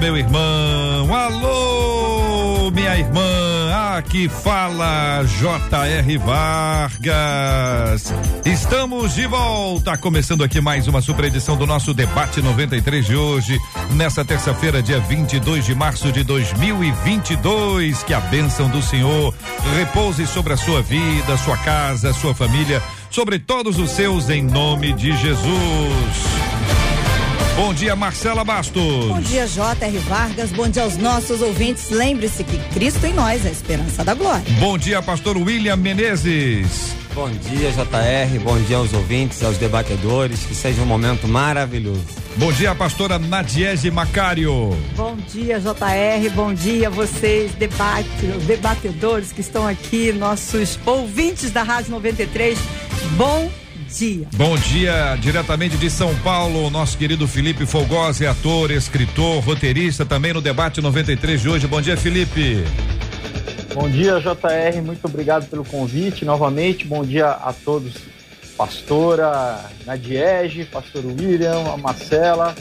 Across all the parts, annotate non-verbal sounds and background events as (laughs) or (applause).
meu irmão. Alô, minha irmã. Aqui fala J.R. Vargas. Estamos de volta, começando aqui mais uma super edição do nosso debate 93 de hoje, nessa terça-feira, dia 22 de março de 2022. Que a bênção do Senhor repouse sobre a sua vida, sua casa, sua família, sobre todos os seus, em nome de Jesus. Bom dia, Marcela Bastos. Bom dia, J.R. Vargas. Bom dia aos nossos ouvintes. Lembre-se que Cristo em nós é a esperança da glória. Bom dia, pastor William Menezes. Bom dia, JR. Bom dia aos ouvintes, aos debatedores. Que seja um momento maravilhoso. Bom dia, pastora Nadiege Macário. Bom dia, JR. Bom dia a vocês, debate, debatedores que estão aqui, nossos ouvintes da Rádio 93. Bom dia. Bom dia, diretamente de São Paulo, nosso querido Felipe Folgosi, ator, escritor, roteirista, também no debate 93 de hoje. Bom dia, Felipe. Bom dia, JR. Muito obrigado pelo convite novamente. Bom dia a todos, pastora Nadiege, pastor William, a Marcela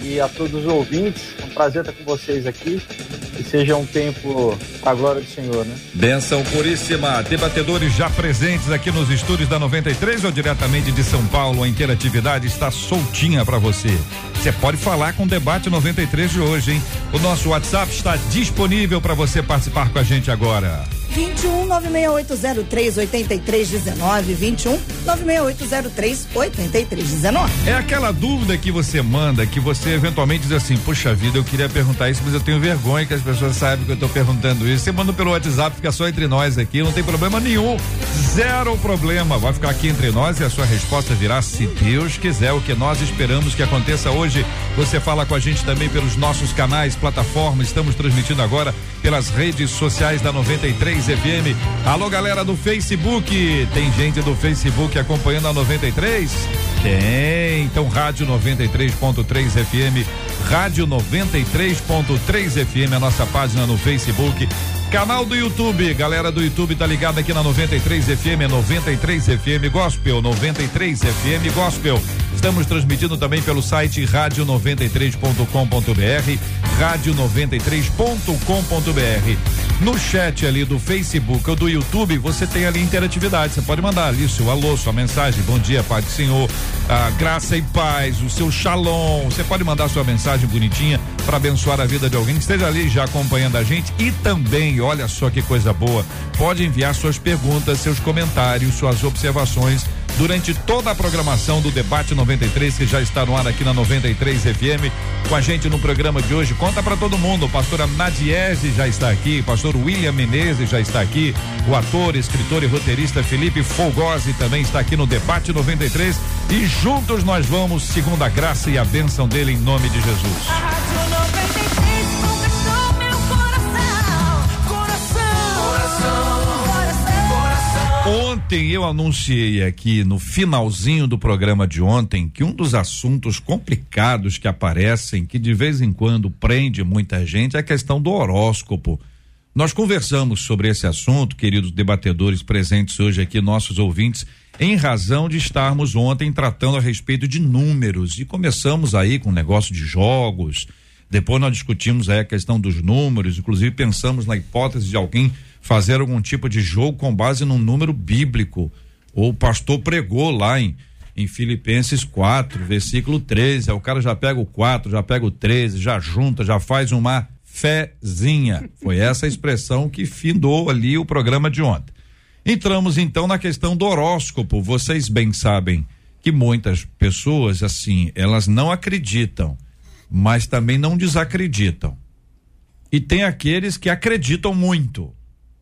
e a todos os ouvintes. É um prazer estar com vocês aqui. Que seja um tempo para a glória do Senhor, né? Benção puríssima. Debatedores já presentes aqui nos estúdios da 93 ou diretamente de São Paulo, a interatividade está soltinha para você. Você pode falar com o debate 93 de hoje, hein? O nosso WhatsApp está disponível para você participar com a gente agora. 21 96803 8319 21 96803 8319. É aquela dúvida que você manda que você eventualmente diz assim: "Puxa vida, eu queria perguntar isso, mas eu tenho vergonha que as pessoas saibam que eu estou perguntando isso". Você manda pelo WhatsApp, fica só entre nós aqui, não tem problema nenhum. Zero problema. Vai ficar aqui entre nós e a sua resposta virá se Deus quiser, o que nós esperamos que aconteça hoje. Você fala com a gente também pelos nossos canais, plataformas, estamos transmitindo agora pelas redes sociais da 93 FM. Alô, galera do Facebook. Tem gente do Facebook acompanhando a 93? Tem. Então, Rádio 93.3 FM. Rádio 93.3 FM, a nossa página no Facebook. Canal do YouTube, galera do YouTube tá ligado aqui na 93 FM, 93 FM Gospel, 93 FM Gospel. Estamos transmitindo também pelo site rádio93.com.br, rádio93.com.br. No chat ali do Facebook ou do YouTube, você tem ali interatividade. Você pode mandar ali seu alô, sua mensagem, bom dia, Pai do Senhor, a graça e paz, o seu shalom. Você pode mandar sua mensagem bonitinha para abençoar a vida de alguém que esteja ali já acompanhando a gente e também, olha só que coisa boa, pode enviar suas perguntas, seus comentários, suas observações durante toda a programação do Debate 93, que já está no ar aqui na 93 FM, com a gente no programa de hoje. Conta para todo mundo, pastora Nadiese já está aqui, pastor William Menezes já está aqui, o ator, escritor e roteirista Felipe Folgosi também está aqui no Debate 93 e juntos nós vamos, segundo a graça e a bênção dele, em nome de Jesus. Ontem eu anunciei aqui no finalzinho do programa de ontem que um dos assuntos complicados que aparecem, que de vez em quando prende muita gente, é a questão do horóscopo. Nós conversamos sobre esse assunto, queridos debatedores presentes hoje aqui, nossos ouvintes, em razão de estarmos ontem tratando a respeito de números e começamos aí com o negócio de jogos. Depois nós discutimos aí a questão dos números, inclusive pensamos na hipótese de alguém fazer algum tipo de jogo com base num número bíblico. O pastor pregou lá em, em Filipenses 4, versículo 13. Aí o cara já pega o 4, já pega o 13, já junta, já faz uma fezinha. Foi essa expressão que findou ali o programa de ontem. Entramos então na questão do horóscopo. Vocês bem sabem que muitas pessoas, assim, elas não acreditam, mas também não desacreditam. E tem aqueles que acreditam muito.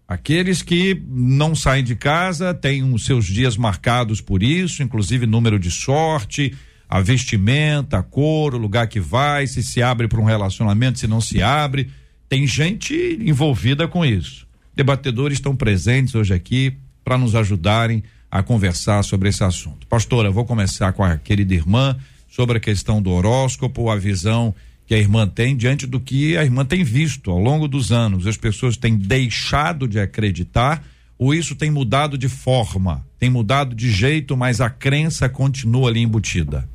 Aqueles que não saem de casa têm os seus dias marcados por isso, inclusive número de sorte, a vestimenta, a cor, o lugar que vai, se se abre para um relacionamento, se não se abre. Tem gente envolvida com isso. Debatedores estão presentes hoje aqui para nos ajudarem a conversar sobre esse assunto. Pastora, vou começar com a querida irmã sobre a questão do horóscopo, a visão que a irmã tem diante do que a irmã tem visto ao longo dos anos. As pessoas têm deixado de acreditar ou isso tem mudado de forma, tem mudado de jeito, mas a crença continua ali embutida?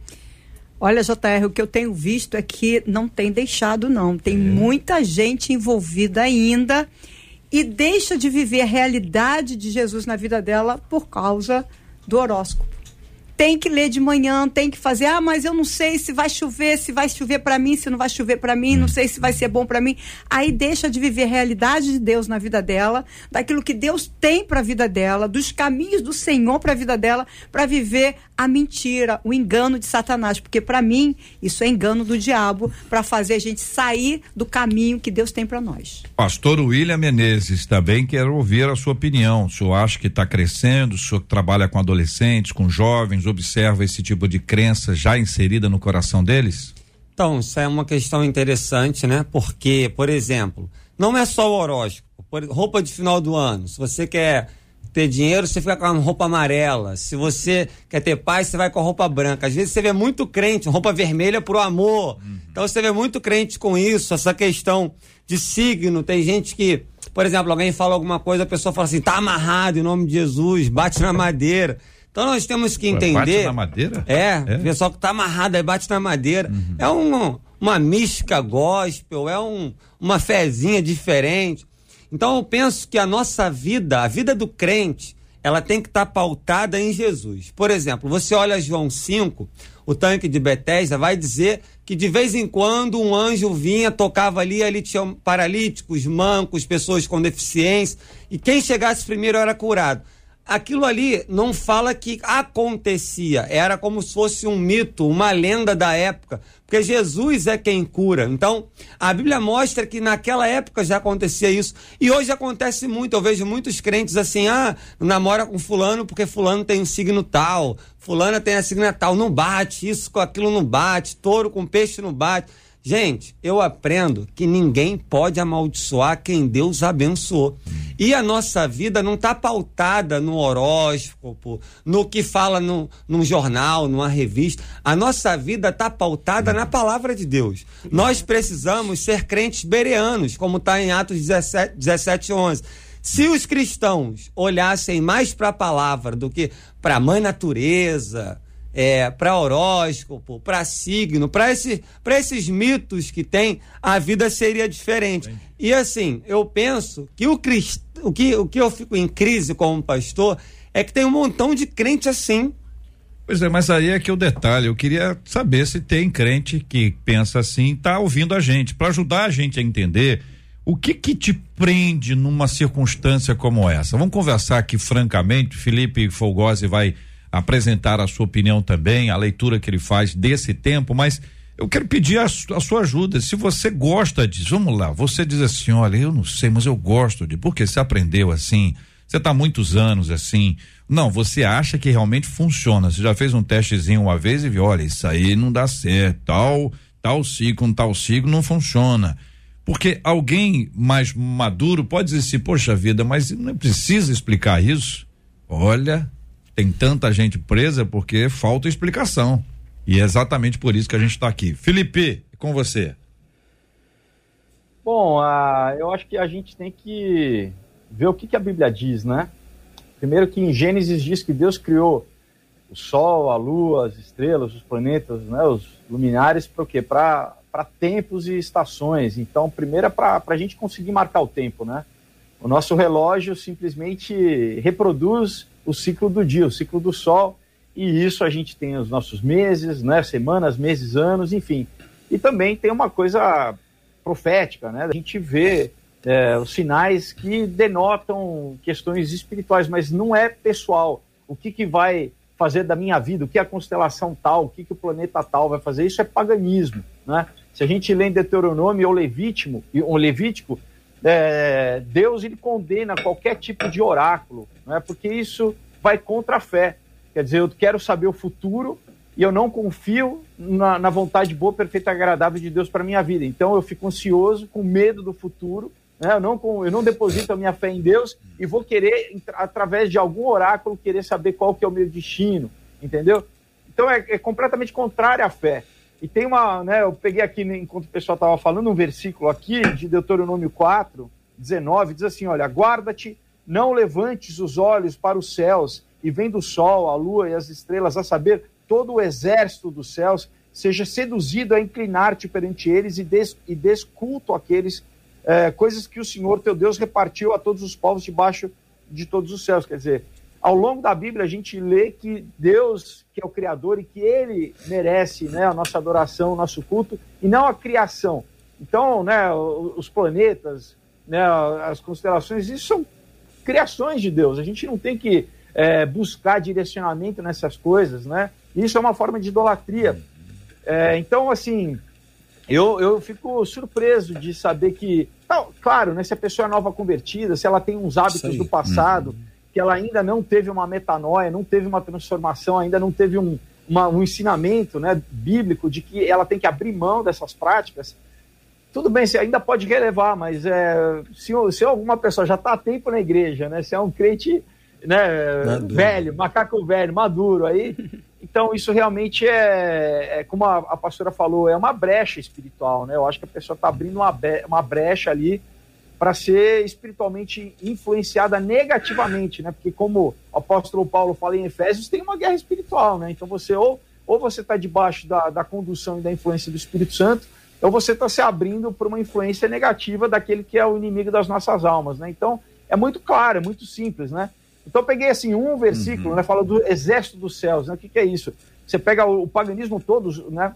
Olha, JR, o que eu tenho visto é que não tem deixado, não. Tem é. muita gente envolvida ainda e deixa de viver a realidade de Jesus na vida dela por causa do horóscopo tem que ler de manhã, tem que fazer. Ah, mas eu não sei se vai chover, se vai chover para mim, se não vai chover para mim, não sei se vai ser bom para mim. Aí deixa de viver a realidade de Deus na vida dela, daquilo que Deus tem para a vida dela, dos caminhos do Senhor para a vida dela, para viver a mentira, o engano de Satanás, porque para mim isso é engano do diabo para fazer a gente sair do caminho que Deus tem para nós. Pastor William Menezes, também quero ouvir a sua opinião. O senhor acha que está crescendo? O senhor trabalha com adolescentes, com jovens? Observa esse tipo de crença já inserida no coração deles? Então, isso é uma questão interessante, né? Porque, por exemplo, não é só o horóscopo. roupa de final do ano. Se você quer ter dinheiro, você fica com a roupa amarela. Se você quer ter paz, você vai com a roupa branca. Às vezes você vê muito crente, roupa vermelha pro amor. Uhum. Então você vê muito crente com isso, essa questão de signo. Tem gente que, por exemplo, alguém fala alguma coisa, a pessoa fala assim, tá amarrado em nome de Jesus, bate na madeira. Então nós temos que entender. Bate na madeira? É, é. o pessoal que está amarrado aí bate na madeira. Uhum. É um, uma mística gospel, é um, uma fezinha diferente. Então eu penso que a nossa vida, a vida do crente, ela tem que estar tá pautada em Jesus. Por exemplo, você olha João 5, o tanque de Betesda vai dizer que de vez em quando um anjo vinha, tocava ali, ali tinha paralíticos, mancos, pessoas com deficiência, e quem chegasse primeiro era curado aquilo ali não fala que acontecia, era como se fosse um mito, uma lenda da época, porque Jesus é quem cura. Então, a Bíblia mostra que naquela época já acontecia isso, e hoje acontece muito. Eu vejo muitos crentes assim: ah, namora com Fulano porque Fulano tem um signo tal, Fulana tem a signo tal, não bate, isso com aquilo não bate, touro com peixe não bate. Gente, eu aprendo que ninguém pode amaldiçoar quem Deus abençoou. E a nossa vida não está pautada no horóscopo, no que fala no, num jornal, numa revista. A nossa vida está pautada na palavra de Deus. Nós precisamos ser crentes bereanos, como está em Atos 17, 17, 11. Se os cristãos olhassem mais para a palavra do que para a mãe natureza, é, para horóscopo, para signo, para esse, esses mitos que tem, a vida seria diferente. E assim, eu penso que o, crist... o, que, o que eu fico em crise como pastor é que tem um montão de crente assim. Pois é, mas aí é que o detalhe, eu queria saber se tem crente que pensa assim, tá ouvindo a gente, para ajudar a gente a entender o que que te prende numa circunstância como essa. Vamos conversar aqui francamente, Felipe Folgose vai apresentar a sua opinião também, a leitura que ele faz desse tempo, mas eu quero pedir a, a, sua ajuda. Se você gosta disso, vamos lá. Você diz assim: olha, eu não sei, mas eu gosto de. Porque você aprendeu assim, você está muitos anos assim. Não, você acha que realmente funciona. Você já fez um testezinho uma vez e viu: olha, isso aí não dá certo. Tal, tal ciclo, tal ciclo não funciona. Porque alguém mais maduro pode dizer assim: poxa vida, mas não precisa explicar isso. Olha, tem tanta gente presa porque falta explicação. E é exatamente por isso que a gente está aqui. Felipe, com você. Bom, uh, eu acho que a gente tem que ver o que, que a Bíblia diz, né? Primeiro que em Gênesis diz que Deus criou o Sol, a Lua, as estrelas, os planetas, né, os luminares, para o quê? Para tempos e estações. Então, primeiro é para a gente conseguir marcar o tempo, né? O nosso relógio simplesmente reproduz o ciclo do dia, o ciclo do sol, e isso a gente tem os nossos meses, né, semanas, meses, anos, enfim. E também tem uma coisa profética, né? A gente vê é, os sinais que denotam questões espirituais, mas não é pessoal. O que, que vai fazer da minha vida, o que a constelação tal, o que, que o planeta tal vai fazer, isso é paganismo, né? Se a gente lê em Deuteronômio ou Levítico, ou Levítico é, Deus ele condena qualquer tipo de oráculo, não é? porque isso vai contra a fé. Quer dizer, eu quero saber o futuro e eu não confio na, na vontade boa, perfeita e agradável de Deus para minha vida. Então eu fico ansioso, com medo do futuro, né? eu, não, eu não deposito a minha fé em Deus e vou querer, através de algum oráculo, querer saber qual que é o meu destino, entendeu? Então é, é completamente contrário à fé. E tem uma, né, eu peguei aqui, enquanto o pessoal estava falando, um versículo aqui de Deuteronômio 4, 19, diz assim: Olha, guarda-te, não levantes os olhos para os céus e vendo o sol, a lua e as estrelas, a saber, todo o exército dos céus, seja seduzido a inclinar-te perante eles e, des, e desculto aqueles é, coisas que o Senhor teu Deus repartiu a todos os povos debaixo de todos os céus. Quer dizer, ao longo da Bíblia a gente lê que Deus, que é o Criador e que Ele merece né, a nossa adoração, o nosso culto, e não a criação. Então, né, os planetas, né, as constelações, isso são criações de Deus. A gente não tem que é, buscar direcionamento nessas coisas, né? Isso é uma forma de idolatria. É, então, assim, eu, eu fico surpreso de saber que, não, claro, né, se a pessoa é nova convertida, se ela tem uns hábitos do passado, uhum. Que ela ainda não teve uma metanoia, não teve uma transformação, ainda não teve um, uma, um ensinamento né, bíblico de que ela tem que abrir mão dessas práticas, tudo bem, você ainda pode relevar, mas é, se, se alguma pessoa já está há tempo na igreja, né? Se é um crente né, velho, macaco velho, maduro, aí. (laughs) Então, isso realmente é, é como a, a, pastora falou, é uma brecha espiritual, né? Eu acho que a pessoa está abrindo uma, uma brecha ali para ser espiritualmente influenciada negativamente, né? Porque como o apóstolo Paulo fala em Efésios, tem uma guerra espiritual, né? Então você ou, ou você está debaixo da, da condução e da influência do Espírito Santo, então você está se abrindo para uma influência negativa daquele que é o inimigo das nossas almas, né? Então é muito claro, é muito simples, né? Então eu peguei assim um versículo, uhum. né? Fala do exército dos céus, né? O que, que é isso? Você pega o, o, paganismo todo, né?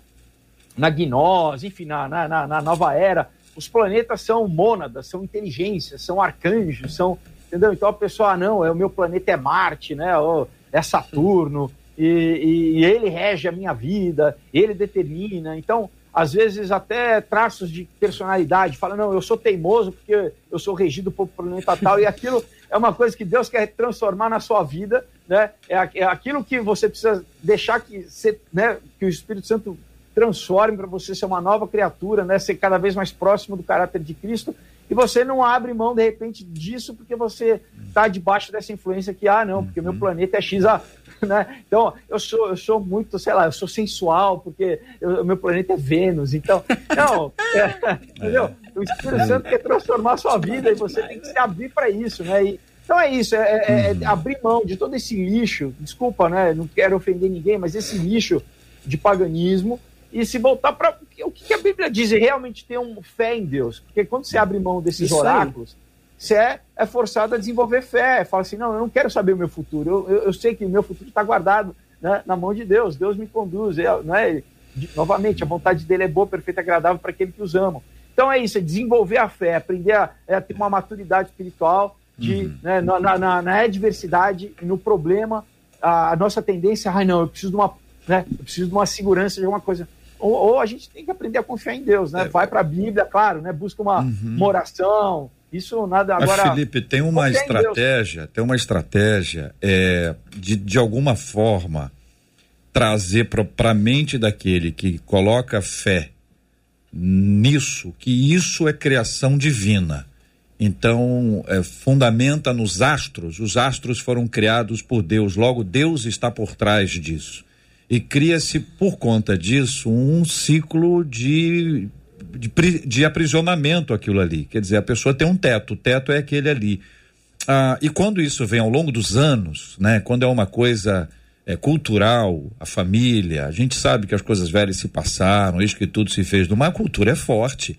Na gnose, enfim, na, na, na nova era, os planetas são mônadas, são inteligências, são arcanjos, são entendeu? Então a pessoa, ah, não, é o meu planeta é Marte, né? Ou é Saturno e, e, e ele rege a minha vida, ele determina. Então às vezes até traços de personalidade, fala, não, eu sou teimoso porque eu sou regido por planeta tal, e aquilo é uma coisa que Deus quer transformar na sua vida, né? É, é aquilo que você precisa deixar que, ser, né, que o Espírito Santo transforme para você ser uma nova criatura, né? Ser cada vez mais próximo do caráter de Cristo, e você não abre mão, de repente, disso porque você está debaixo dessa influência que, ah, não, porque meu uhum. planeta é X, ah, (laughs) né? Então, eu sou, eu sou muito, sei lá, eu sou sensual, porque o meu planeta é Vênus. Então, (laughs) não, é, (laughs) entendeu? O Espírito Santo quer transformar a sua vida e você tem que se abrir para isso, né? E, então é isso, é, é, é, abrir mão de todo esse lixo, desculpa, né? Não quero ofender ninguém, mas esse lixo de paganismo e se voltar para o que a Bíblia diz e realmente ter um fé em Deus. Porque quando você abre mão desses isso oráculos, aí você é, é forçado a desenvolver fé. Fala assim, não, eu não quero saber o meu futuro. Eu, eu, eu sei que o meu futuro está guardado né, na mão de Deus. Deus me conduz. É, né, de, novamente, a vontade dele é boa, perfeita agradável para aquele que os ama. Então é isso, é desenvolver a fé, aprender a, é, ter uma maturidade espiritual de, uhum. né, na, na, na, adversidade, no problema, a, a, nossa tendência, ai não, eu preciso de uma, né, eu preciso de uma segurança de alguma coisa. Ou, ou, a gente tem que aprender a confiar em Deus, né? É, Vai para a Bíblia, claro, né? Busca uma, uhum. uma oração, isso nada agora. Mas, Felipe, tem uma estratégia, tem uma estratégia é, de, de alguma forma trazer para a mente daquele que coloca fé nisso, que isso é criação divina. Então, é, fundamenta nos astros. Os astros foram criados por Deus, logo Deus está por trás disso. E cria-se, por conta disso, um ciclo de de, de aprisionamento aquilo ali. Quer dizer, a pessoa tem um teto, o teto é aquele ali. Ah, e quando isso vem ao longo dos anos, né, quando é uma coisa é, cultural, a família, a gente sabe que as coisas velhas se passaram, isso que tudo se fez, uma cultura é forte.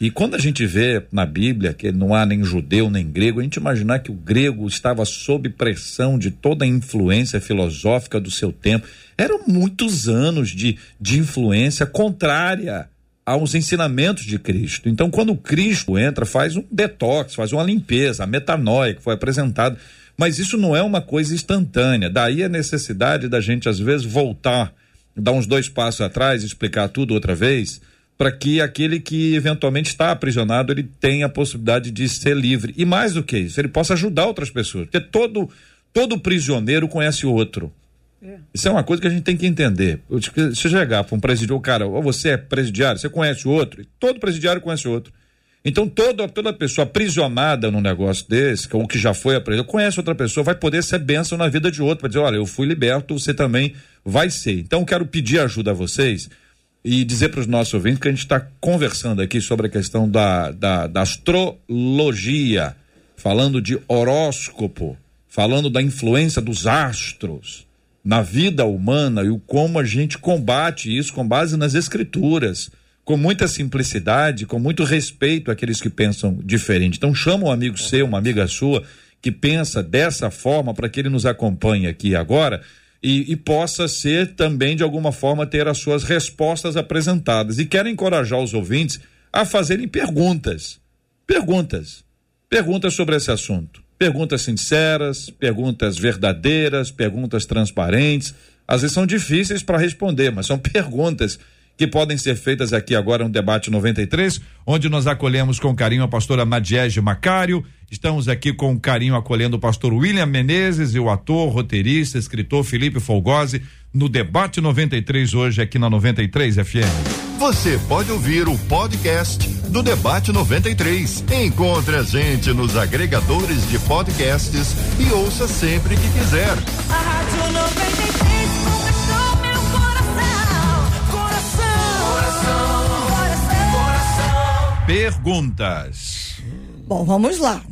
E quando a gente vê na Bíblia que não há nem judeu nem grego, a gente imaginar que o grego estava sob pressão de toda a influência filosófica do seu tempo. Eram muitos anos de, de influência contrária aos ensinamentos de Cristo. Então, quando Cristo entra, faz um detox, faz uma limpeza, a metanoia que foi apresentada. Mas isso não é uma coisa instantânea. Daí a necessidade da gente, às vezes, voltar, dar uns dois passos atrás, explicar tudo outra vez, para que aquele que eventualmente está aprisionado ele tenha a possibilidade de ser livre. E mais do que isso, ele possa ajudar outras pessoas. Porque todo, todo prisioneiro conhece outro. Isso é uma coisa que a gente tem que entender. Se chegar para um presidiário, cara, ou você é presidiário, você conhece o outro, todo presidiário conhece o outro. Então, toda, toda pessoa aprisionada num negócio desse, ou que já foi aprisionada, conhece outra pessoa, vai poder ser bênção na vida de outro, para dizer, olha, eu fui liberto, você também vai ser. Então, quero pedir ajuda a vocês e dizer para os nossos ouvintes que a gente está conversando aqui sobre a questão da, da, da astrologia, falando de horóscopo, falando da influência dos astros na vida humana e o como a gente combate isso com base nas escrituras com muita simplicidade, com muito respeito àqueles que pensam diferente. Então chama um amigo seu, uma amiga sua, que pensa dessa forma para que ele nos acompanhe aqui agora e, e, possa ser também, de alguma forma, ter as suas respostas apresentadas. E quero encorajar os ouvintes a fazerem perguntas. Perguntas. Perguntas sobre esse assunto. Perguntas sinceras, perguntas verdadeiras, perguntas transparentes. Às vezes são difíceis para responder, mas são perguntas que podem ser feitas aqui agora no debate 93, onde nós acolhemos com carinho a pastora Madiege Macário. Estamos aqui com carinho acolhendo o pastor William Menezes e o ator, roteirista, escritor Felipe Folgose no debate 93 hoje aqui na 93 FM. Você pode ouvir o podcast do debate 93. Encontre a gente nos agregadores de podcasts e ouça sempre que quiser. A Rádio 93 Perguntas. Bom, vamos lá.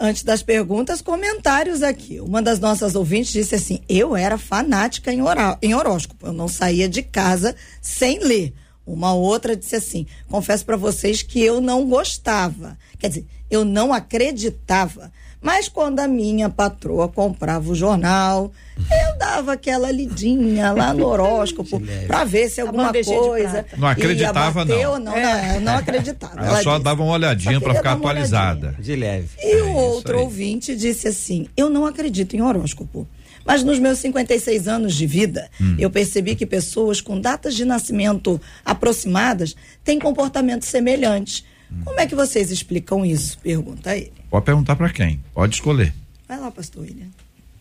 Antes das perguntas, comentários aqui. Uma das nossas ouvintes disse assim: Eu era fanática em, em horóscopo, eu não saía de casa sem ler. Uma outra disse assim: Confesso para vocês que eu não gostava. Quer dizer, eu não acreditava. Mas quando a minha patroa comprava o jornal, eu dava aquela lidinha lá no horóscopo (laughs) para ver se alguma coisa. Não acreditava, não. não. É. Não, não acreditava. Ela, ela só disse, dava uma olhadinha para ficar atualizada. De leve. E é, o outro ouvinte disse assim: Eu não acredito em horóscopo. Mas nos meus 56 anos de vida, hum. eu percebi que pessoas com datas de nascimento aproximadas têm comportamentos semelhantes. Hum. Como é que vocês explicam isso? Pergunta ele. Pode perguntar para quem? Pode escolher. Vai lá, pastor William.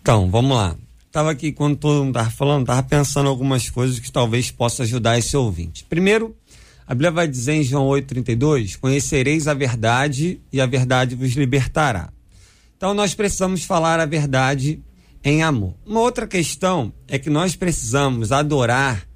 Então, vamos lá. Tava aqui, quando todo mundo estava falando, estava pensando algumas coisas que talvez possa ajudar esse ouvinte. Primeiro, a Bíblia vai dizer em João 8,32: Conhecereis a verdade e a verdade vos libertará. Então, nós precisamos falar a verdade em amor. Uma outra questão é que nós precisamos adorar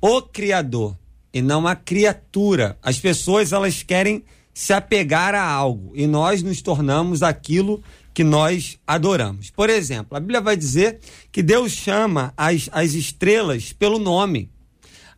o Criador e não a criatura. As pessoas, elas querem se apegar a algo e nós nos tornamos aquilo que nós adoramos. Por exemplo, a Bíblia vai dizer que Deus chama as, as estrelas pelo nome.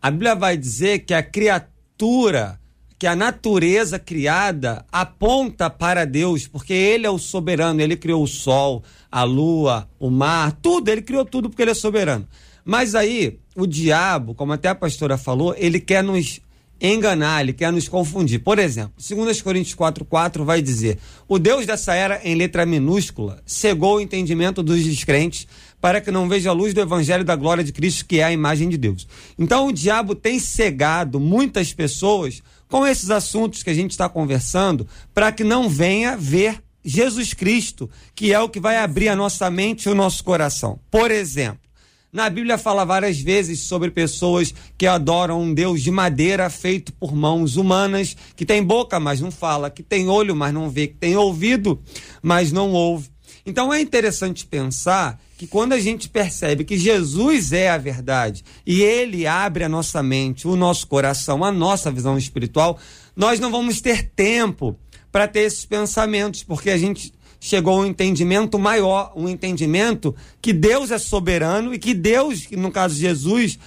A Bíblia vai dizer que a criatura, que a natureza criada aponta para Deus, porque Ele é o soberano, Ele criou o sol, a lua, o mar, tudo, Ele criou tudo porque Ele é soberano. Mas aí, o diabo, como até a pastora falou, ele quer nos enganar, ele quer nos confundir. Por exemplo, 2 Coríntios 4,4 vai dizer: O Deus dessa era, em letra minúscula, cegou o entendimento dos descrentes para que não veja a luz do evangelho da glória de Cristo, que é a imagem de Deus. Então o diabo tem cegado muitas pessoas com esses assuntos que a gente está conversando, para que não venha ver Jesus Cristo, que é o que vai abrir a nossa mente e o nosso coração. Por exemplo, na Bíblia fala várias vezes sobre pessoas que adoram um Deus de madeira feito por mãos humanas, que tem boca, mas não fala, que tem olho, mas não vê, que tem ouvido, mas não ouve. Então é interessante pensar que quando a gente percebe que Jesus é a verdade e ele abre a nossa mente, o nosso coração, a nossa visão espiritual, nós não vamos ter tempo para ter esses pensamentos, porque a gente chegou a um entendimento maior, um entendimento que Deus é soberano e que Deus, no caso Jesus,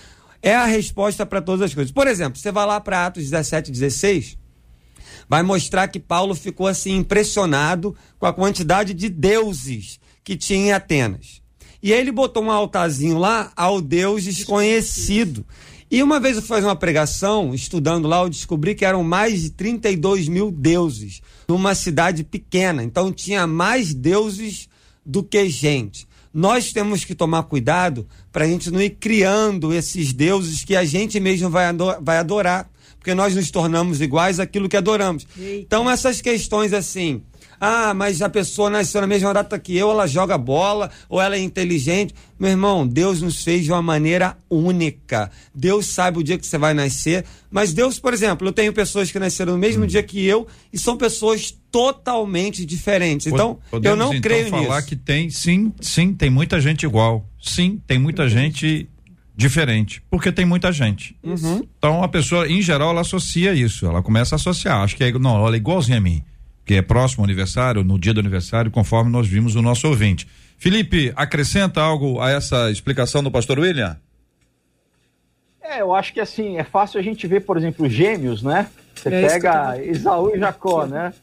é a resposta para todas as coisas. Por exemplo, você vai lá para Atos 17, 16, vai mostrar que Paulo ficou assim impressionado com a quantidade de deuses que tinha em Atenas. E ele botou um altarzinho lá ao Deus desconhecido. E uma vez eu fiz uma pregação, estudando lá, eu descobri que eram mais de 32 mil deuses numa cidade pequena. Então tinha mais deuses do que gente. Nós temos que tomar cuidado para a gente não ir criando esses deuses que a gente mesmo vai adorar. porque nós nos tornamos iguais àquilo que adoramos. Então, essas questões assim. Ah, mas a pessoa nasceu na mesma data que eu, ela joga bola, ou ela é inteligente. Meu irmão, Deus nos fez de uma maneira única. Deus sabe o dia que você vai nascer. Mas Deus, por exemplo, eu tenho pessoas que nasceram no mesmo dia que eu e são pessoas totalmente diferentes. Então, Podemos, eu não então, creio falar nisso. que tem, sim, sim, tem muita gente igual. Sim, tem muita gente diferente, porque tem muita gente. Uhum. Então a pessoa, em geral, ela associa isso, ela começa a associar. Acho que é, não, ela é igualzinha a mim, que é próximo aniversário, no dia do aniversário, conforme nós vimos o nosso ouvinte. Felipe, acrescenta algo a essa explicação do pastor William? É, eu acho que assim, é fácil a gente ver, por exemplo, gêmeos, né? Você É eu pega tava- Isaú e Jacó, né?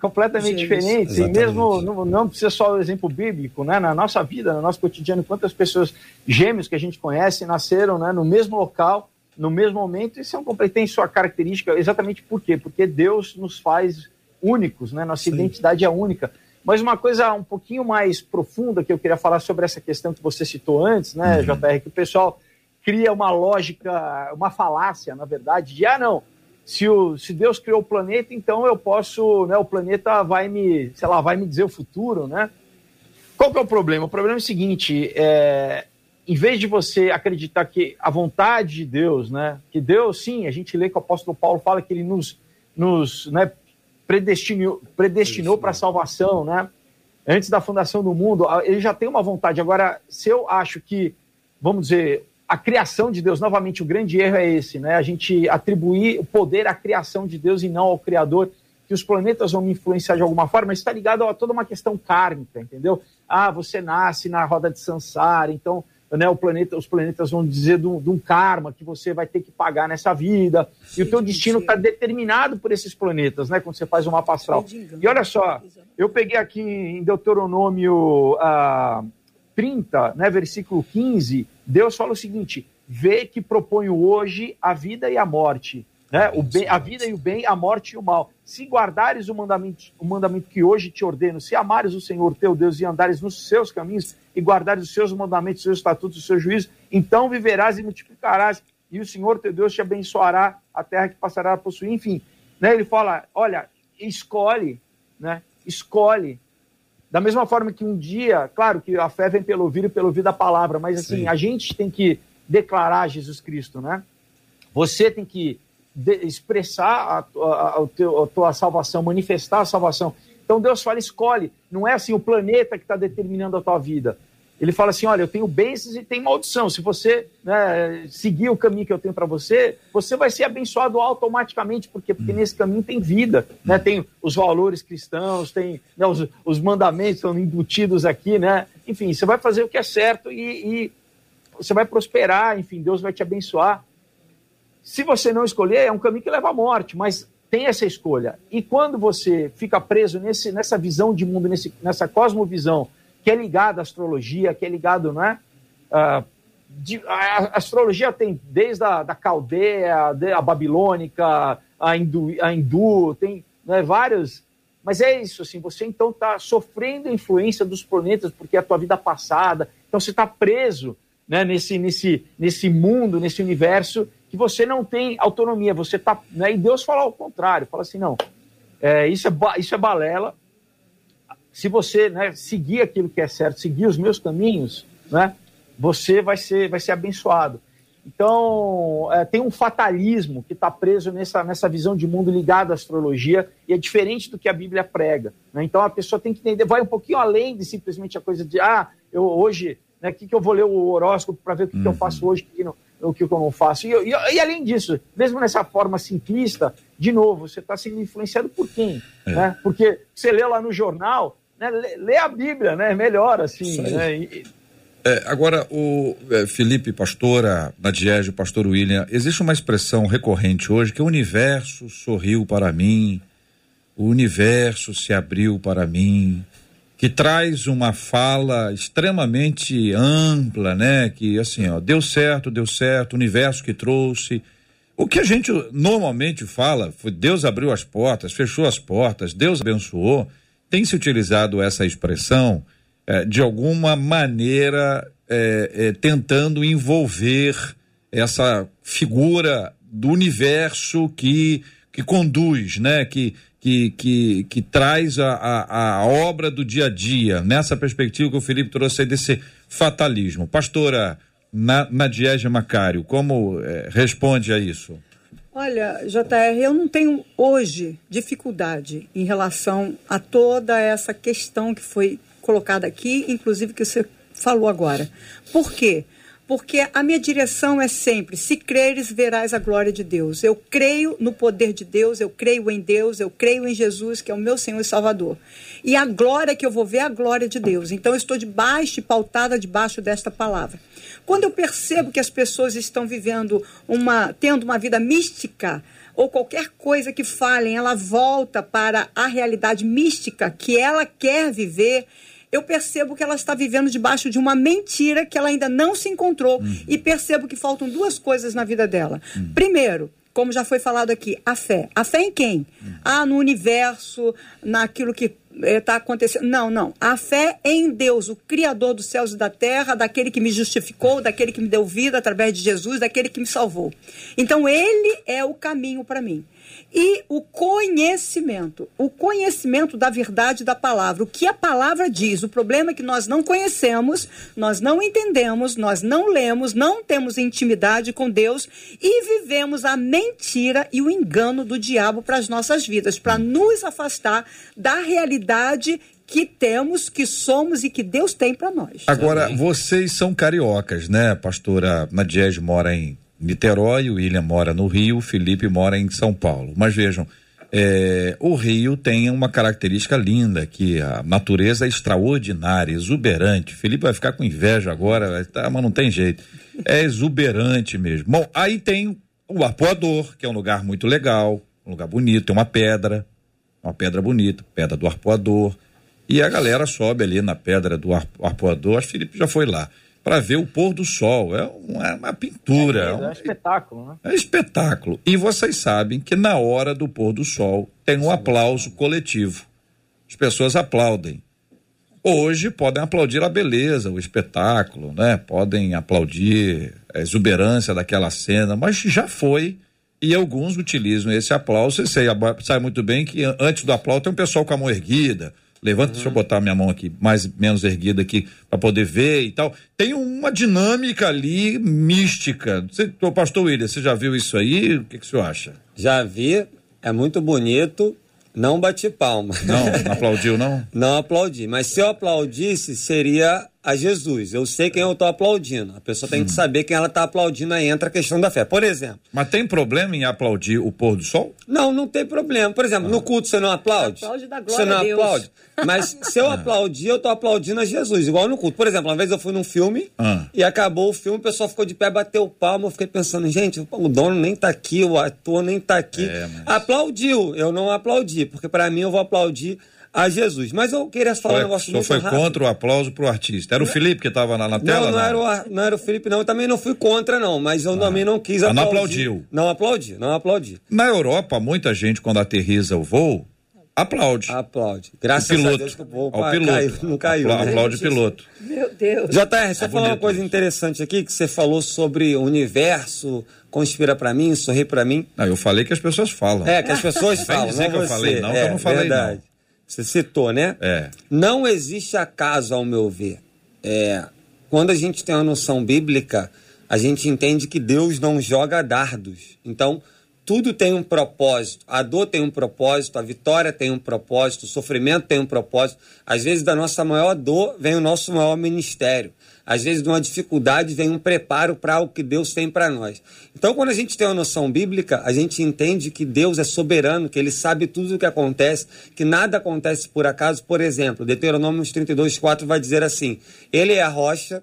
Completamente Gêmeos. diferentes. E mesmo, não, não precisa só o exemplo bíblico, né? Na nossa vida, no nosso cotidiano, quantas pessoas, gêmeos que a gente conhece, nasceram né, no mesmo local, no mesmo momento, e são, tem sua característica, exatamente por quê? Porque Deus nos faz únicos, né? Nossa identidade é única. Mas uma coisa um pouquinho mais profunda que eu queria falar sobre essa questão que você citou antes, né, JR, que o pessoal cria uma lógica, uma falácia, na verdade, de ah, não, se, o, se Deus criou o planeta, então eu posso, né, o planeta vai me, sei lá, vai me dizer o futuro, né? Qual que é o problema? O problema é o seguinte, é, em vez de você acreditar que a vontade de Deus, né, que Deus, sim, a gente lê que o apóstolo Paulo fala que ele nos, nos né, predestinou, predestinou para a salvação, né? Antes da fundação do mundo, ele já tem uma vontade. Agora, se eu acho que, vamos dizer, a criação de Deus, novamente, o grande erro é esse, né? A gente atribuir o poder à criação de Deus e não ao Criador, que os planetas vão me influenciar de alguma forma, isso está ligado a toda uma questão kármica, entendeu? Ah, você nasce na roda de Sansara, então né, o planeta, os planetas vão dizer de um, de um karma que você vai ter que pagar nessa vida, e o teu destino está determinado por esses planetas, né? Quando você faz o mapa astral. E olha só, eu peguei aqui em Deuteronômio ah, 30, né, versículo 15, Deus fala o seguinte: vê que proponho hoje a vida e a morte, né? O bem, a vida e o bem, a morte e o mal. Se guardares o mandamento, o mandamento que hoje te ordeno, se amares o Senhor teu Deus e andares nos seus caminhos e guardares os seus mandamentos, os seus estatutos, os seus juízos, então viverás e multiplicarás, e o Senhor teu Deus te abençoará a terra que passará a possuir. Enfim, né? Ele fala: olha, escolhe, né? Escolhe. Da mesma forma que um dia, claro que a fé vem pelo ouvir e pelo ouvir da palavra, mas assim, Sim. a gente tem que declarar Jesus Cristo, né? Você tem que expressar a, tua- a, teu- a tua salvação, manifestar a salvação. Então Deus fala, escolhe. Não é assim o planeta que está determinando a tua vida. Ele fala assim, olha, eu tenho bênçãos e tenho maldição. Se você né, seguir o caminho que eu tenho para você, você vai ser abençoado automaticamente, porque, porque nesse caminho tem vida, né? Tem os valores cristãos, tem né, os, os mandamentos são embutidos aqui, né? Enfim, você vai fazer o que é certo e, e você vai prosperar, enfim, Deus vai te abençoar. Se você não escolher, é um caminho que leva à morte, mas tem essa escolha. E quando você fica preso nesse, nessa visão de mundo, nesse, nessa cosmovisão, que é ligada à astrologia, que é ligado, né? de- a, a astrologia tem desde a da caldeia, de- a babilônica, a hindu, a hindu tem né, vários. Mas é isso, assim, você então está sofrendo a influência dos planetas, porque é a tua vida passada. Então você está preso né, nesse, nesse, nesse mundo, nesse universo, que você não tem autonomia. Você tá, né, e Deus fala ao contrário, fala assim, não, é, isso, é, isso é balela. Se você né, seguir aquilo que é certo, seguir os meus caminhos, né, você vai ser, vai ser abençoado. Então, é, tem um fatalismo que está preso nessa, nessa visão de mundo ligado à astrologia e é diferente do que a Bíblia prega. né? Então, a pessoa tem que entender, vai um pouquinho além de simplesmente a coisa de, ah, eu hoje, né, que, que eu vou ler o horóscopo para ver o que, que eu faço hoje, o que, que não- o que, que eu não faço. E, e- e além disso, mesmo nessa forma simplista, de novo, você está sendo influenciado por quem? Né? Porque você lê lá no jornal, né, lê, lê a Bíblia, né? Melhor assim. Né? E- É, agora, o é, Felipe, pastora Nadiege, pastor William, existe uma expressão recorrente hoje que o universo sorriu para mim, o universo se abriu para mim, que traz uma fala extremamente ampla, né? Que assim, ó, deu certo, deu certo, o universo que trouxe. O que a gente normalmente fala foi Deus abriu as portas, fechou as portas, Deus abençoou. Tem se utilizado essa expressão eh, de alguma maneira eh, eh, tentando envolver essa figura do universo que, que conduz, né? Que, que, que, que traz a, a, a obra do dia a dia, nessa perspectiva que o Felipe trouxe aí desse fatalismo. Pastora na, Nadiege Macário, como eh, responde a isso? Olha, JR, eu não tenho hoje dificuldade em relação a toda essa questão que foi colocada aqui, inclusive que você falou agora. Por quê? Porque a minha direção é sempre: se creres, verás a glória de Deus. Eu creio no poder de Deus, eu creio em Deus, eu creio em Jesus, que é o meu Senhor e Salvador. E a glória que eu vou ver é a glória de Deus. Então eu estou debaixo e pautada debaixo desta palavra. Quando eu percebo que as pessoas estão vivendo uma, tendo uma vida mística, ou qualquer coisa que falem, ela volta para a realidade mística que ela quer viver, eu percebo que ela está vivendo debaixo de uma mentira que ela ainda não se encontrou uhum. e percebo que faltam duas coisas na vida dela. Uhum. Primeiro, como já foi falado aqui, a fé. A fé em quem? Uhum. Ah, no universo, naquilo que está eh, acontecendo. Não, não. A fé em Deus, o Criador dos céus e da terra, daquele que me justificou, daquele que me deu vida através de Jesus, daquele que me salvou. Então, Ele é o caminho para mim e o conhecimento, o conhecimento da verdade da palavra, o que a palavra diz. O problema é que nós não conhecemos, nós não entendemos, nós não lemos, não temos intimidade com Deus e vivemos a mentira e o engano do diabo para as nossas vidas, para nos afastar da realidade que temos, que somos e que Deus tem para nós. Agora, vocês são cariocas, né? pastora Nadiege mora em Niterói, o William mora no Rio, o Felipe mora em São Paulo. Mas vejam, é, o Rio tem uma característica linda, que a natureza é extraordinária, exuberante. Felipe vai ficar com inveja agora, tá, mas não tem jeito. É exuberante mesmo. Bom, aí tem o Arpoador, que é um lugar muito legal, um lugar bonito, tem uma pedra, uma pedra bonita, pedra do Arpoador. E a galera sobe ali na pedra do Arpoador, acho que Felipe já foi lá para ver o pôr do sol. É uma, uma pintura. É, é, um, é um espetáculo, né? É espetáculo. E vocês sabem que na hora do pôr do sol tem um aplauso coletivo. As pessoas aplaudem. Hoje podem aplaudir a beleza, o espetáculo, né? Podem aplaudir a exuberância daquela cena, mas já foi e alguns utilizam esse aplauso. Você sabe muito bem que antes do aplauso tem um pessoal com a mão erguida, Levanta, uhum. deixa eu botar minha mão aqui, mais menos erguida aqui, para poder ver e tal. Tem uma dinâmica ali mística. Você, o pastor William, você já viu isso aí? O que, que o senhor acha? Já vi, é muito bonito. Não bati palma. Não, (laughs) não aplaudiu, não? não aplaudi. Mas se eu aplaudisse, seria a Jesus. Eu sei quem eu estou aplaudindo. A pessoa tem hum. que saber quem ela está aplaudindo, aí entra a questão da fé. Por exemplo. Mas tem problema em aplaudir o pôr do sol? Não, não tem problema. Por exemplo, ah. no culto você não aplaude? Aplaude da glória você não aplaude. Mas (laughs) se eu ah. aplaudir, eu estou aplaudindo a Jesus, igual no culto. Por exemplo, uma vez eu fui num filme ah. e acabou o filme, o pessoal ficou de pé, bateu palma. Eu fiquei pensando, gente, o dono nem está aqui, o ator nem está aqui. É, mas... Aplaudiu, eu não aplaudi, porque para mim eu vou aplaudir a Jesus. Mas eu queria falar foi, um negócio muito foi rápido. contra o aplauso pro artista. Era o Felipe que estava lá na tela? Não, não, era o, não era o Felipe, não. Eu também não fui contra, não. Mas eu ah. também não quis aplaudir. Não aplaudiu? Não aplaudi, não aplaudi. Na Europa, muita gente, quando aterriza o voo, aplaude. Aplaude. Graças piloto, a Deus que o voo ao piloto. Caiu, não caiu. Apla né? Aplaude o piloto. Meu Deus. JR, você é falou uma coisa interessante aqui, que você falou sobre o universo, conspira para mim, sorri para mim. Não, eu falei que as pessoas falam. É, que as pessoas falam. dizer não que você. eu falei, não, é, que eu não falei, verdade. não. Você citou, né? É. Não existe acaso, ao meu ver. É, quando a gente tem uma noção bíblica, a gente entende que Deus não joga dardos. Então, tudo tem um propósito. A dor tem um propósito, a vitória tem um propósito, o sofrimento tem um propósito. Às vezes, da nossa maior dor vem o nosso maior ministério. Às vezes, de uma dificuldade vem um preparo para o que Deus tem para nós. Então, quando a gente tem uma noção bíblica, a gente entende que Deus é soberano, que Ele sabe tudo o que acontece, que nada acontece por acaso. Por exemplo, Deuteronômio 32, 4 vai dizer assim: Ele é a rocha,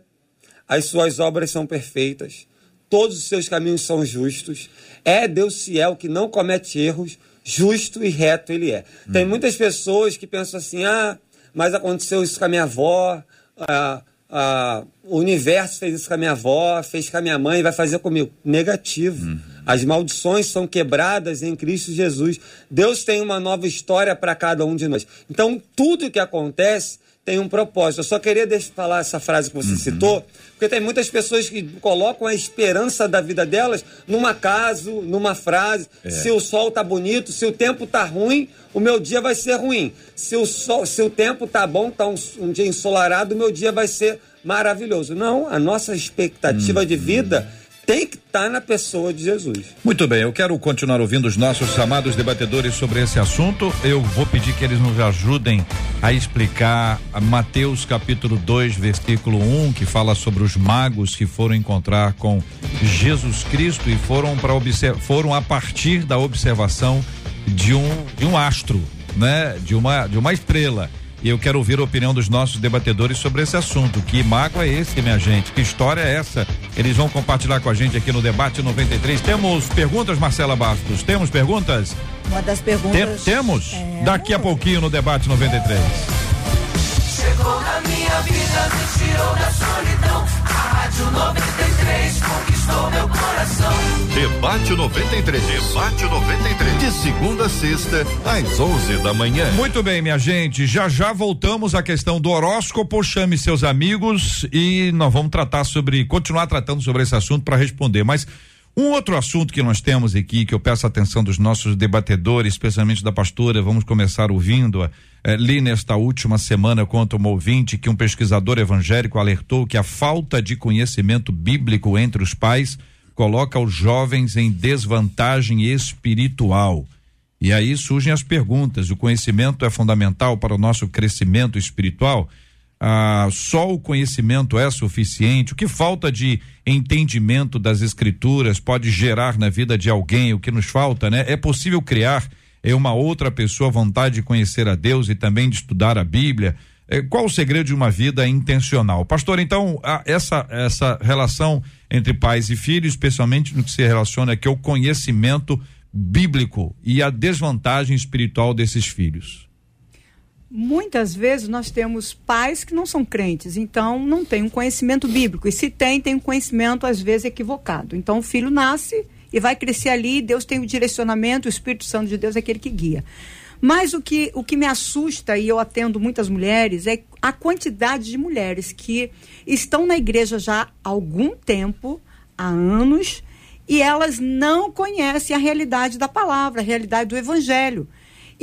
as suas obras são perfeitas, todos os seus caminhos são justos. É Deus fiel que não comete erros, justo e reto Ele é. Hum. Tem muitas pessoas que pensam assim: ah, mas aconteceu isso com a minha avó. Ah, ah, o universo fez isso com a minha avó, fez com a minha mãe, vai fazer comigo. Negativo. Uhum. As maldições são quebradas em Cristo Jesus. Deus tem uma nova história para cada um de nós. Então, tudo que acontece tem um propósito. Eu só queria falar essa frase que você uhum. citou, porque tem muitas pessoas que colocam a esperança da vida delas num acaso, numa frase. É. Se o sol tá bonito, se o tempo tá ruim, o meu dia vai ser ruim. Se o, sol, se o tempo tá bom, tá um, um dia ensolarado, o meu dia vai ser maravilhoso. Não, a nossa expectativa uhum. de vida tem que estar tá na pessoa de Jesus. Muito bem, eu quero continuar ouvindo os nossos amados debatedores sobre esse assunto. Eu vou pedir que eles nos ajudem a explicar Mateus capítulo 2, versículo 1, um, que fala sobre os magos que foram encontrar com Jesus Cristo e foram para foram a partir da observação de um de um astro, né? De uma de uma estrela. E eu quero ouvir a opinião dos nossos debatedores sobre esse assunto. Que mago é esse, minha gente? Que história é essa? Eles vão compartilhar com a gente aqui no Debate 93. Temos perguntas, Marcela Bastos? Temos perguntas? Uma das perguntas. Tem, temos? É... Daqui a pouquinho no Debate 93. Chegou na minha vida, me tirou da solidão. A Rádio 93 conquistou meu coração. Debate 93. Debate 93. De segunda a sexta, às 11 da manhã. Muito bem, minha gente. Já já voltamos à questão do horóscopo. Chame seus amigos e nós vamos tratar sobre, continuar tratando sobre esse assunto para responder. Mas um outro assunto que nós temos aqui, que eu peço a atenção dos nossos debatedores, especialmente da pastora, vamos começar ouvindo. É, li nesta última semana contra um ouvinte que um pesquisador evangélico alertou que a falta de conhecimento bíblico entre os pais coloca os jovens em desvantagem espiritual. E aí surgem as perguntas: o conhecimento é fundamental para o nosso crescimento espiritual? Ah, só o conhecimento é suficiente? O que falta de entendimento das escrituras pode gerar na vida de alguém? O que nos falta, né? É possível criar em uma outra pessoa vontade de conhecer a Deus e também de estudar a Bíblia? É, qual o segredo de uma vida intencional? Pastor, então, essa, essa relação entre pais e filhos, especialmente no que se relaciona aqui ao conhecimento bíblico e a desvantagem espiritual desses filhos muitas vezes nós temos pais que não são crentes, então não tem um conhecimento bíblico. E se tem, tem um conhecimento às vezes equivocado. Então o filho nasce e vai crescer ali, Deus tem o direcionamento, o Espírito Santo de Deus é aquele que guia. Mas o que, o que me assusta, e eu atendo muitas mulheres, é a quantidade de mulheres que estão na igreja já há algum tempo, há anos, e elas não conhecem a realidade da palavra, a realidade do evangelho.